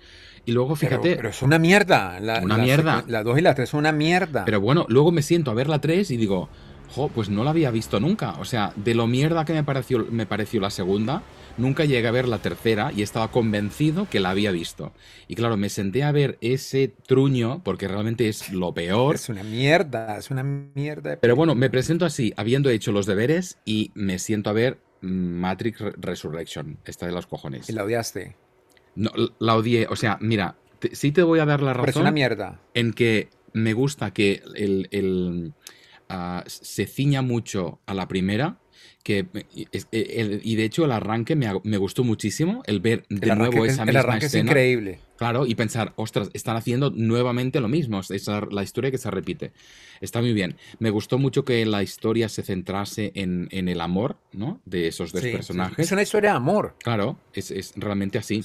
Y luego, fíjate. pero es una mierda. La, Una mierda. La 2 y la 3 son una mierda. Pero bueno, luego me siento a ver la 3 y digo, jo, pues no la había visto nunca. O sea, de lo mierda que me pareció, me pareció la segunda, nunca llegué a ver la tercera y estaba convencido que la había visto. Y claro, me senté a ver ese truño, porque realmente es lo peor. Es una mierda, es una mierda. Pero bueno, me presento así, habiendo hecho los deberes y me siento a ver Matrix Re- Resurrection, esta de los cojones. Y la odiaste. No, la odié, o sea, mira, te- sí te voy a dar la Pero es razón una mierda. en que me gusta que el, el, se ciña mucho a la primera. Que, y, es- el- y de hecho el arranque me, me gustó muchísimo, el ver de El arranque, nuevo es- esa el misma arranque es increíble. Claro, y pensar, ostras, están haciendo nuevamente lo mismo, es la historia que se repite. Está muy bien. Me gustó mucho que la historia se centrase en, en el amor, ¿no? De esos dos Sí, sí, sí. personajes. Es una historia de amor. Claro, es, es realmente así.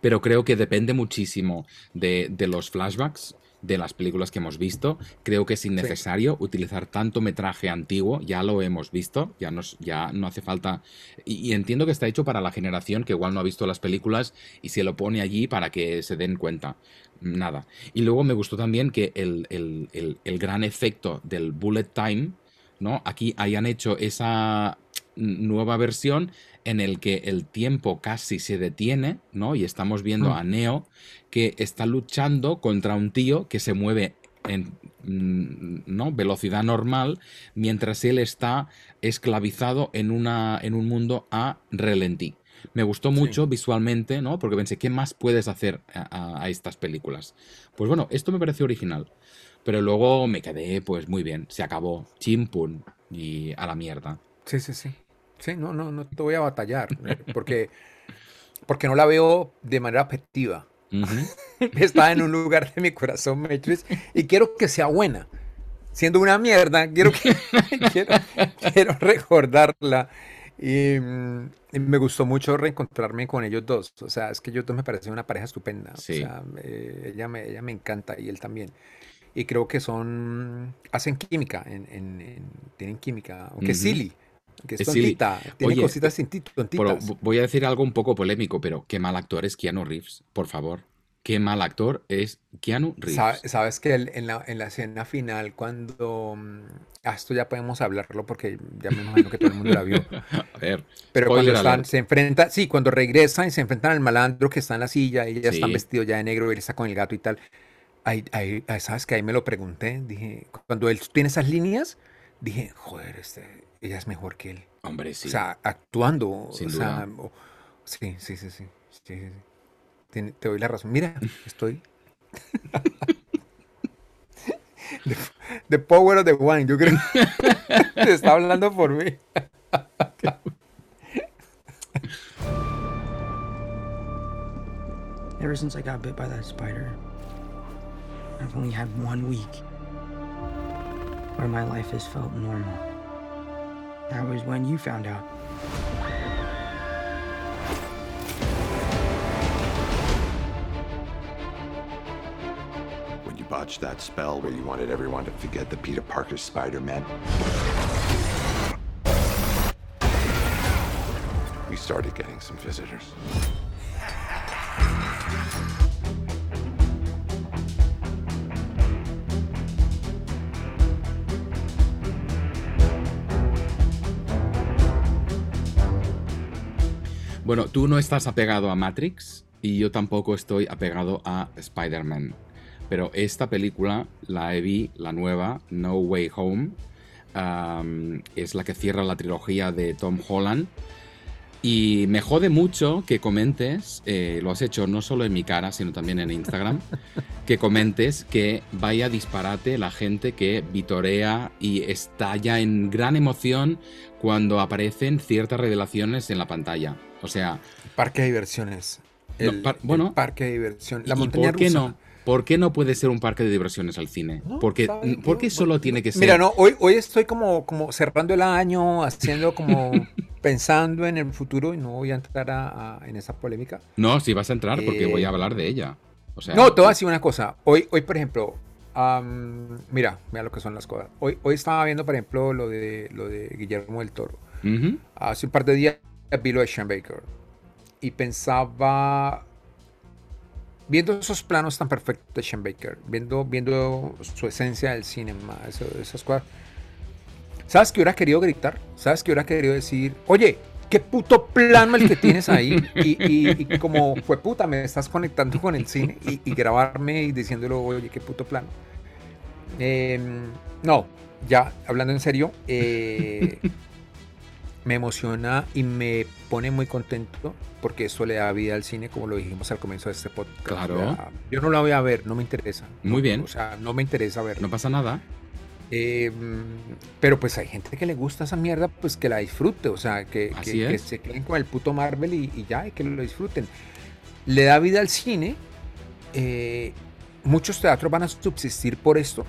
Pero creo que depende muchísimo de, de los flashbacks de las películas que hemos visto. Creo que es innecesario utilizar tanto metraje antiguo, ya lo hemos visto, ya, nos, ya no hace falta... Y, y entiendo que está hecho para la generación que igual no ha visto las películas y se lo pone allí para que se den cuenta. Nada. Y luego me gustó también que el, el- el- el gran efecto del bullet time, ¿no? Aquí hayan hecho esa nueva versión en el que el tiempo casi se detiene, ¿no? Y estamos viendo a Neo que está luchando contra un tío que se mueve en mm, ¿no? velocidad normal mientras él está esclavizado en, una, en un mundo a relentí. Me gustó mucho visualmente, ¿no? Porque pensé, ¿qué más puedes hacer a, a- a estas películas? Pues bueno, esto me pareció original. Pero luego me quedé, pues muy bien. Se acabó. Chimpun. Y a la mierda. Sí, sí, sí. Sí, no, no, no te voy a batallar. Porque, porque no la veo de manera objetiva. Está en un lugar de mi corazón, Matrix, y quiero que sea buena. Siendo una mierda, quiero, que, quiero, quiero recordarla. Y, mm, y me gustó mucho reencontrarme con ellos dos. O sea, es que ellos dos me parecen una pareja estupenda. O Sí. sea, eh, ella, me, ella me encanta y él también. Y creo que son. hacen química, en, en- en- tienen química. Aunque es Ujú. silly, que es, tontita, tiene Oye, cositas Pero tontitas. v- voy a decir algo un poco polémico, pero qué mal actor es Keanu Reeves, por favor. Qué mal actor es Keanu Reeves. Sabe- Sabes que el- en la, en la escena final, cuando. mm, esto ya podemos hablarlo porque ya me imagino que todo el mundo la vio. A ver, Pero cuando están, se enfrenta, sí, cuando regresan y se enfrentan al malandro que está en la silla y ya están Sí. vestidos ya de negro y él está con el gato y tal. Ahí- ahí, sabes que ahí me lo pregunté. Dije, cuando él tiene esas líneas, dije, joder, este, ella es mejor que él. Hombre, sí. O sea, actuando. Sin o sea, duda. o- sí, sí, sí, sí. sí, sí, sí. Tiene- te doy la razón. Mira, estoy. the, the power of the wine, yo creo. Te está hablando por mí. Ever since I got bit by that spider, I've only had one week where my life has felt normal. That was when you found out. When you botched that spell where you wanted everyone to forget the Peter Parker Spider-Man. We started getting some visitors. Bueno, tú no estás apegado a Matrix y yo tampoco estoy apegado a Spider-Man. Pero esta película, la vi, la nueva, No Way Home, um, es la que cierra la trilogía de Tom Holland. Y me jode mucho que comentes, eh, lo has hecho no solo en mi cara, sino también en Instagram, que comentes que vaya disparate la gente que vitorea y estalla en gran emoción cuando aparecen ciertas revelaciones en la pantalla. O sea... Parque de diversiones. No, par- bueno, el parque de diversiones. La ¿y montaña por qué rusa. no? ¿Por qué no puede ser un parque de diversiones al cine? porque, ¿sabe? ¿Por qué solo tiene que ser? Mira, no, hoy, hoy estoy como, como cerrando el año, haciendo como pensando en el futuro y no voy a entrar a- a- en esa polémica. No, si vas a entrar porque Eh, voy a hablar de ella. O sea, no, te voy a decir una cosa. Hoy, hoy por ejemplo, mira, mira lo que son las cosas. Hoy, hoy estaba viendo, por ejemplo, lo de, lo de Guillermo del Toro. Ujú. Hace un par de días vi lo de Sean Baker y pensaba, viendo esos planos tan perfectos de Sean Baker, viendo, viendo su esencia del cinema, esas cosas. ¿Sabes qué hubiera querido gritar? ¿Sabes qué hubiera querido decir? Oye, qué puto plano el que tienes ahí. Y, y- y como fue puta, me estás conectando con el cine y, y grabarme y diciéndolo, oye, qué puto plano. Em, no, ya hablando en serio, eh, me emociona y me pone muy contento porque eso le da vida al cine, como lo dijimos al comienzo de este podcast. Claro. O sea, yo no la voy a ver, no me interesa. Muy bien. O sea, no me interesa ver. No pasa nada. Eh, pero pues hay gente que le gusta esa mierda, pues que la disfrute, o sea, que, que- se queden con el puto Marvel y, y ya, y que lo disfruten. Le da vida al cine. eh, muchos teatros van a subsistir por esto,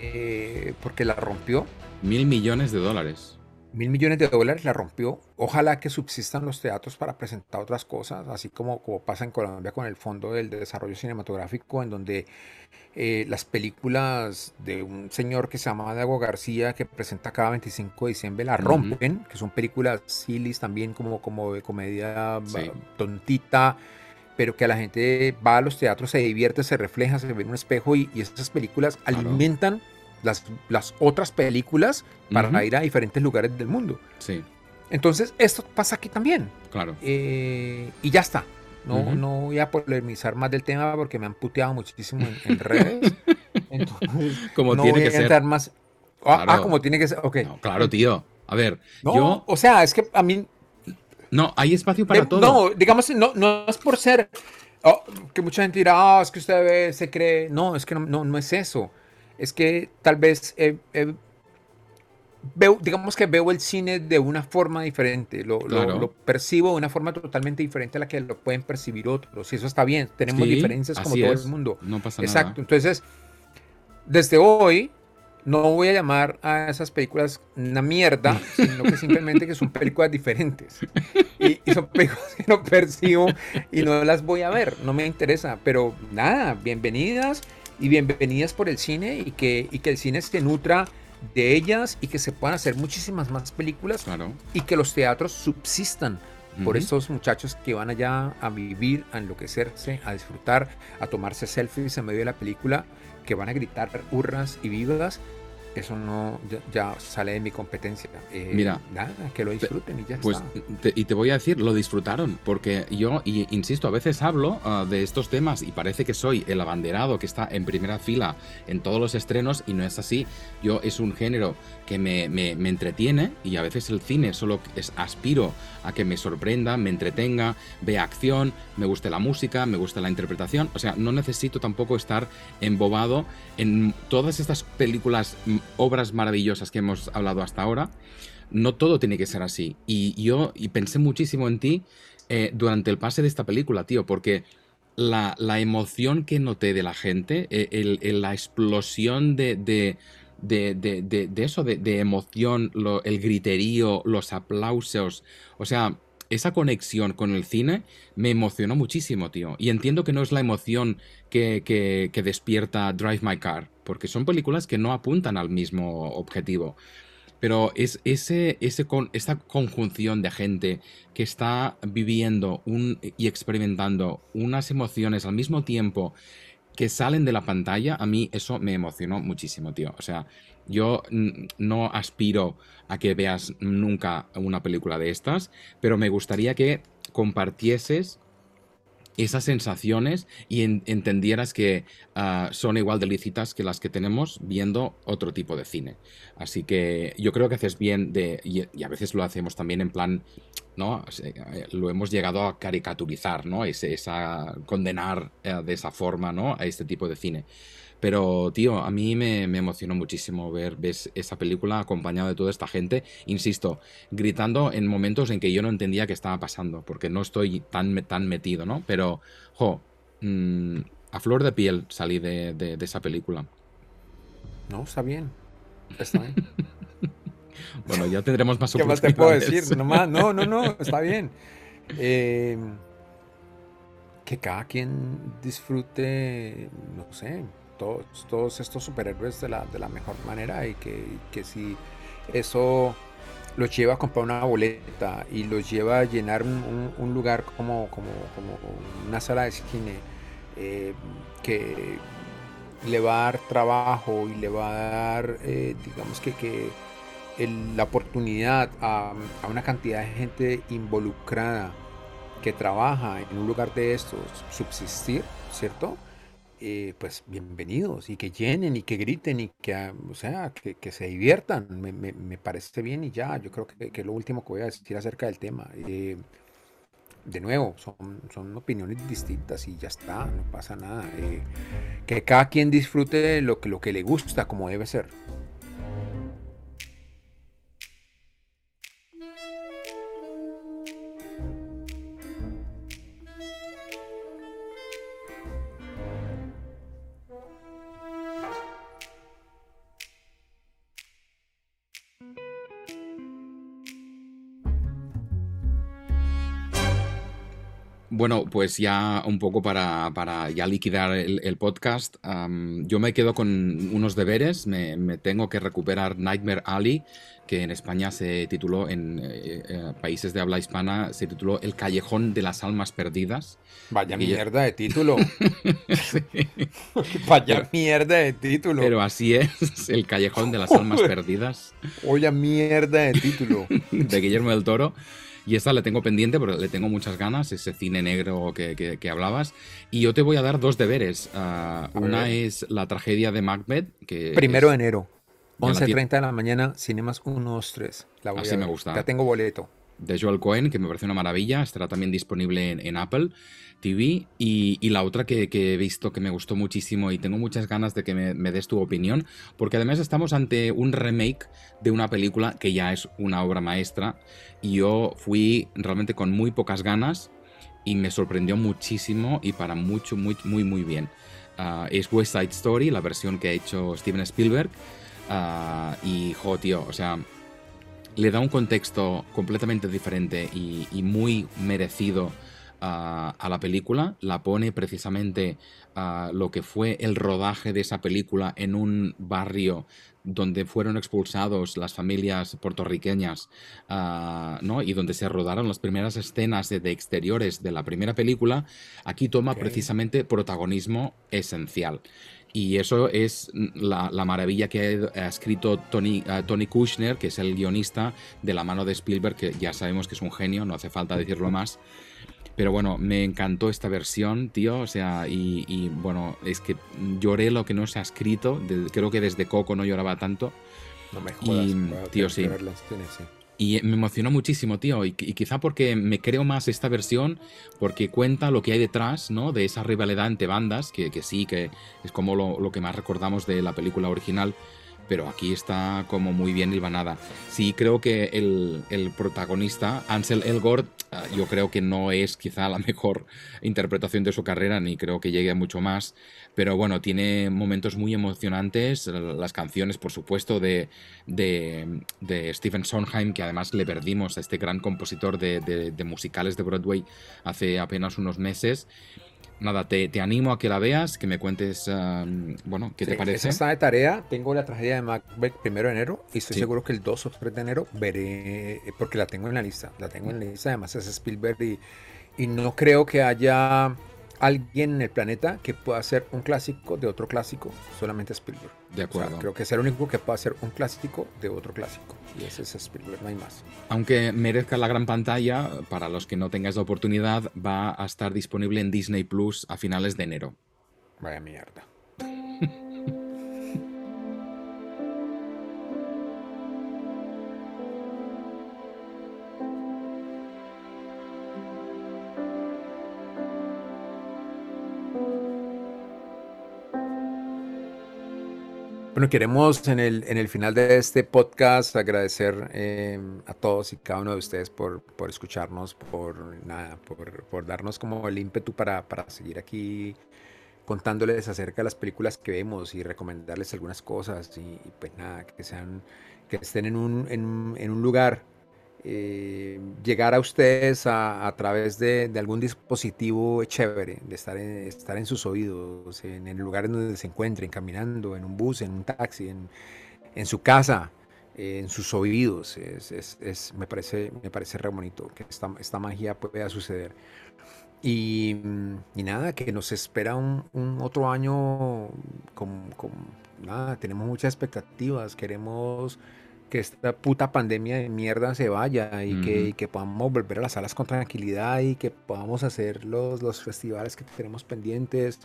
eh, porque la rompió. Mil millones de dólares. Mil millones de dólares la rompió. Ojalá que subsistan los teatros para presentar otras cosas, así como, como pasa en Colombia con el Fondo del Desarrollo Cinematográfico, en donde eh, las películas de un señor que se llama Diego García, que presenta cada 25 de diciembre, la rompen, que son películas sillies también como, como de comedia Sí. ba- tontita, pero que a la gente va a los teatros, se divierte, se refleja, se ve en un espejo y, y esas películas Claro. Las, las otras películas para Ujú. ir a diferentes lugares del mundo. Sí, Entonces, esto pasa aquí también. claro. Eh, y ya está. No, Ujú. no voy a polemizar más del tema porque me han puteado muchísimo en, en redes. Entonces, Como no tiene voy que a ser. entrar más. Ah, ah, Claro. como tiene que ser. Ok. No, claro, tío. A ver, No, yo. o sea, es que a mí. No, hay espacio para de- todo. No, digamos, no, no es por ser. oh, que mucha gente dirá, ah, es que usted se cree. No, es que no, no, no es eso. Es que tal vez eh, eh, veo, digamos que veo el cine de una forma diferente. Lo, lo- Claro. lo percibo de una forma totalmente diferente a la que lo pueden percibir otros. Y eso está bien. Tenemos Sí, diferencias como todo es. el mundo. No pasa Exacto. nada. Entonces, desde hoy no voy a llamar a esas películas una mierda, sino que simplemente que son películas diferentes. Y, y son películas que no percibo y no las voy a ver, no me interesa. Pero nada, bienvenidas y bienvenidas por el cine y que, y que el cine se nutra de ellas y que se puedan hacer muchísimas más películas Claro. y que los teatros subsistan por estos muchachos que van allá a vivir, a enloquecerse, a disfrutar, a tomarse selfies en medio de la película, que van a gritar hurras y vivas. Eso no ya, ya sale de mi competencia. Eh, Mira, nada, que lo disfruten y ya Pues, está. te- y te voy a decir, lo disfrutaron, porque yo, y, insisto, a veces hablo ah, de estos temas y parece que soy el abanderado que está en primera fila en todos los estrenos y no es así. Yo es un género que me, me- me entretiene y a veces el cine solo es, aspiro a que me sorprenda, me entretenga, vea acción, me guste la música, me guste la interpretación. O sea, no necesito tampoco estar embobado en todas estas películas, obras maravillosas que hemos hablado hasta ahora no todo tiene que ser así. Y yo y pensé muchísimo en ti eh, durante el pase de esta película, tío, porque la, la emoción que noté de la gente, eh, el- la explosión de, de, de- de- de- eso, de, emoción, el griterío, los aplausos, o sea... Esa conexión con el cine me emocionó muchísimo, tío. Y entiendo que no es la emoción que- que despierta Drive My Car, porque son películas que no apuntan al mismo objetivo. Pero es ese, ese con, esta conjunción de gente que está viviendo un, y experimentando unas emociones al mismo tiempo que salen de la pantalla, a mí eso me emocionó muchísimo, tío. O sea, yo no aspiro a que veas nunca una película de estas, pero me gustaría que compartieses esas sensaciones y en- entendieras que ah, son igual de lícitas que las que tenemos viendo otro tipo de cine. Así que yo creo que haces bien de, y, a veces lo hacemos también en plan, ¿no? Eh, Lo hemos llegado a caricaturizar, ¿no? Ese, esa, condenar eh, de esa forma, ¿no? A este tipo de cine. Pero, tío, a mí me, me emocionó muchísimo ver ves esa película acompañada de toda esta gente, insisto, gritando en momentos en que yo no entendía qué estaba pasando, porque no estoy tan, tan metido, ¿no? Pero, jo, mm, a flor de piel salí de, de- de esa película. No, está bien. Está bien. Bueno, ya tendremos más ¿Qué más te puedo decir? No, más- no, no, no, está bien. Eh, que cada quien disfrute, no sé, todos, estos superhéroes de la, de la mejor manera y que, que si eso los lleva a comprar una boleta y los lleva a llenar un, lugar como, como, como una sala de cine eh, que le va a dar trabajo y le va a dar, eh, digamos que, que la oportunidad a, a una cantidad de gente involucrada que trabaja en un lugar de estos subsistir, ¿cierto? Eh, pues bienvenidos y que llenen y que griten y que, ah, o sea, que, que se diviertan. Me, me- parece bien y ya, yo creo que, que lo último que voy a decir acerca del tema. Eh, de nuevo, son, son opiniones distintas y ya está, no pasa nada. Eh, que cada quien disfrute lo que, lo que le gusta, como debe ser. Bueno, pues ya un poco para, para ya liquidar el, el podcast, yo me quedo con unos deberes. Me, me tengo que recuperar Nightmare Alley, que en España se tituló, en eh, eh, países de habla hispana, se tituló El Callejón de las Almas Perdidas. Vaya Y ya- mierda de título. Vaya mierda de título. Pero así es, El Callejón de las Almas. Perdidas. Oye, mierda de título. de Guillermo del Toro. Y esta la tengo pendiente porque le tengo muchas ganas, ese cine negro que, que- que hablabas. Y yo te voy a dar dos deberes. Ah, una es la tragedia de Macbeth, que Primero de enero, ya la tie- 11.30 de la mañana, Cinemas 1, 2, 3. La voy Así a me gusta. Ya tengo boleto. De Joel Cohen, que me parece una maravilla. Estará también disponible en, Apple TV. Y, la otra que, he visto que me gustó muchísimo y tengo muchas ganas de que me, me des tu opinión, porque además estamos ante un remake de una película que ya es una obra maestra. Y yo fui realmente con muy pocas ganas y me sorprendió muchísimo y para mucho, muy, muy, muy bien. Ah, es West Side Story, la versión que ha hecho Steven Spielberg. Ah, y, jo, tío, o sea, le da un contexto completamente diferente y, y muy merecido a, a la película. La pone precisamente a lo que fue el rodaje de esa película en un barrio donde fueron expulsados las familias puertorriqueñas ah, ¿no? y donde se rodaron las primeras escenas de, de exteriores de la primera película, aquí toma precisamente protagonismo esencial. Y eso es la, la maravilla que ha escrito Tony, eh, Tony Kushner, que es el guionista de la mano de Spielberg, que ya sabemos que es un genio, no hace falta decirlo más. Pero bueno, me encantó esta versión, tío. O sea, y, y, bueno, es que lloré lo que no se ha escrito. de- creo que desde Coco no lloraba tanto. No me jodas. Y, voy a tío, sí. Y me emocionó muchísimo, tío. Y, quizá porque me creo más esta versión, porque cuenta lo que hay detrás, ¿no? De esa rivalidad entre bandas, que, que sí, que es como lo, lo que más recordamos de la película original. Pero aquí está como muy bien hilvanada. Sí, creo que el, el protagonista, Ansel Elgort, ah, yo creo que no es quizá la mejor interpretación de su carrera, ni creo que llegue a mucho más. Pero bueno, tiene momentos muy emocionantes. Las canciones, por supuesto, de, de, de Stephen Sondheim, que además le perdimos a este gran compositor de, de- musicales de Broadway hace apenas unos meses. Nada, te, te animo a que la veas, que me cuentes, um, bueno, qué Sí, te parece. Esa está de tarea. Tengo la tragedia de Macbeth primero de enero y estoy Sí. seguro que el 2 o 3 de enero veré, eh, porque la tengo en la lista. La tengo en la lista, además es Spielberg y, y no creo que haya alguien en el planeta que pueda hacer un clásico de otro clásico, solamente Spielberg. De acuerdo. O sea, creo que es el único que puede hacer un clásico de otro clásico. Y ese es Spielberg, no hay más. Aunque merezca la gran pantalla, para los que no tengáis la oportunidad, va a estar disponible en Disney Plus a finales de enero. Vaya mierda. Bueno, queremos en el, en el final de este podcast agradecer eh, a todos y cada uno de ustedes por, por escucharnos, por nada, por, por darnos como el ímpetu para, para seguir aquí contándoles acerca de las películas que vemos y recomendarles algunas cosas. Y, pues nada, que sean, que estén en un, en, en un lugar, eh, llegar a ustedes a, a través de, de algún dispositivo chévere, de estar en, estar en sus oídos, en, el lugar en donde se encuentren, caminando, en un bus, en un taxi, en, en su casa, eh, en sus oídos. Es, es- es- me, parece, me parece re bonito que esta, esta magia pueda suceder. Y, y nada, que nos espera un, un otro año con, con- nada, tenemos muchas expectativas, queremos que esta puta pandemia de mierda se vaya y, que, y que podamos volver a las salas con tranquilidad y que podamos hacer los, los festivales que tenemos pendientes.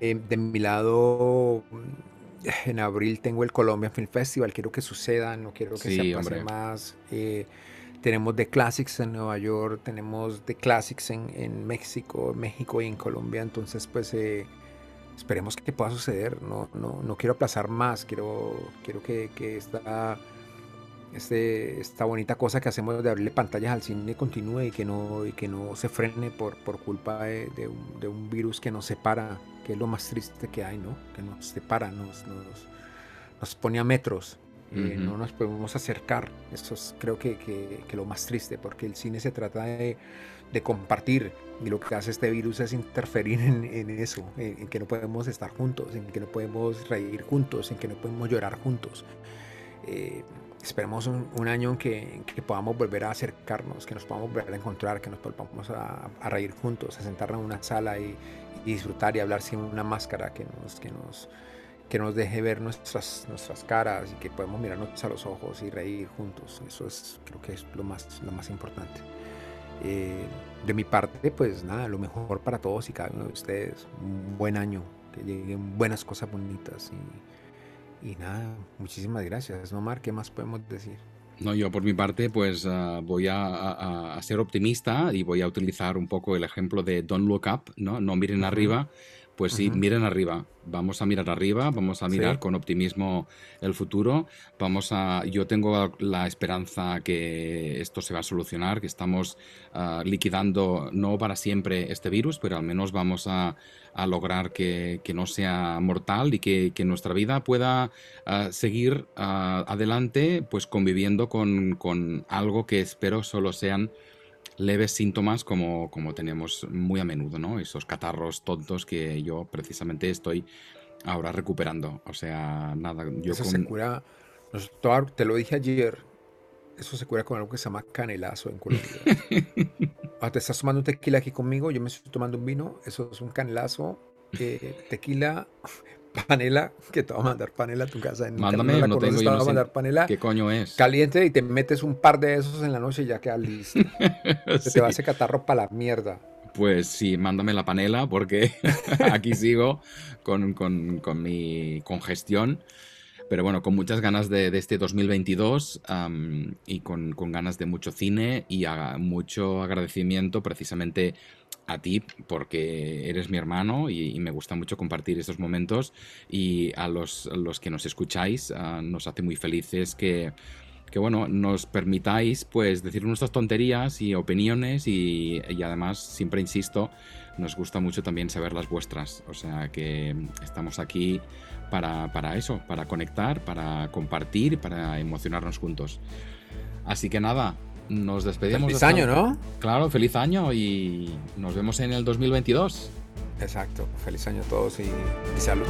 Eh, de mi lado, mm, en abril tengo el Colombia Film Festival, quiero que suceda, no quiero que Sí, se pase hombre. más. Eh, tenemos The Classics en Nueva York, tenemos The Classics en, en México, México y en Colombia, entonces pues eh, esperemos que pueda suceder, no, no, no quiero aplazar más, quiero, quiero que, que esta, este, esta bonita cosa que hacemos de abrirle pantallas al cine continúe y que no, y que no se frene por, por culpa de, de un, de un virus que nos separa, que es lo más triste que hay, ¿no? Que nos separa, nos, nos, nos pone a metros. eh, Ujú. no nos podemos acercar. Eso es creo que, que- que lo más triste, porque el cine se trata de, de compartir y lo que hace este virus es interferir en, en eso, en, en que no podemos estar juntos, en que no podemos reír juntos, en que no podemos llorar juntos. Eh, esperemos un, un año que, que podamos volver a acercarnos, que nos podamos volver a encontrar, que nos volvamos a, a reír juntos, a sentarnos en una sala y, y disfrutar y hablar sin una máscara que nos, que nos, que nos deje ver nuestras, nuestras caras y que podemos mirarnos a los ojos y reír juntos. Eso es, creo que es lo más, lo más importante. Eh, de mi parte, pues nada, lo mejor para todos y cada uno de ustedes. Un buen año, que lleguen buenas cosas bonitas y, y nada, muchísimas gracias. ¿No, Mar? ¿Qué más podemos decir? No, yo por mi parte, pues ah, voy a, a- a ser optimista y voy a utilizar un poco el ejemplo de Don't Look Up, ¿no? No miren arriba. Pues sí, miren arriba. Vamos a mirar arriba, vamos a mirar Sí. con optimismo el futuro. Vamos a. Yo tengo la esperanza que esto se va a solucionar, que estamos ah, liquidando no para siempre este virus, pero al menos vamos a, a lograr que, que no sea mortal y que, que nuestra vida pueda ah, seguir ah, adelante, pues conviviendo con, con algo que espero solo sean leves síntomas como, como tenemos muy a menudo, ¿no? Esos catarros tontos que yo precisamente estoy ahora recuperando. O sea, nada, yo eso con... se cura, te lo dije ayer, eso se cura con algo que se llama canelazo en Colombia. Ah, te estás tomando un tequila aquí conmigo, yo me estoy tomando un vino, eso es un canelazo, eh, tequila, panela, que te va a mandar panela a tu casa. En Mándame, la no tengo, te yo va no a sé mandar panela qué coño es. caliente y te metes un par de esos en la noche y ya quedas listo. Se Sí. te va ese catarro para la mierda. Pues sí, mándame la panela porque aquí sigo con, con- con mi congestión. Pero bueno, con muchas ganas de, de este 2022 am, y con, con ganas de mucho cine y a- mucho agradecimiento precisamente a ti porque eres mi hermano y, me gusta mucho compartir estos momentos y a los, los que nos escucháis ah, nos hace muy felices que, que bueno, nos permitáis pues decir nuestras tonterías y opiniones y, y además, siempre insisto, nos gusta mucho también saber las vuestras. O sea que estamos aquí para, para eso, para conectar, para compartir, para emocionarnos juntos. Así que nada, nos despedimos. Feliz hasta- año, ¿no? Claro, feliz año y nos vemos en el 2022. Exacto. Feliz año a todos y, y salud.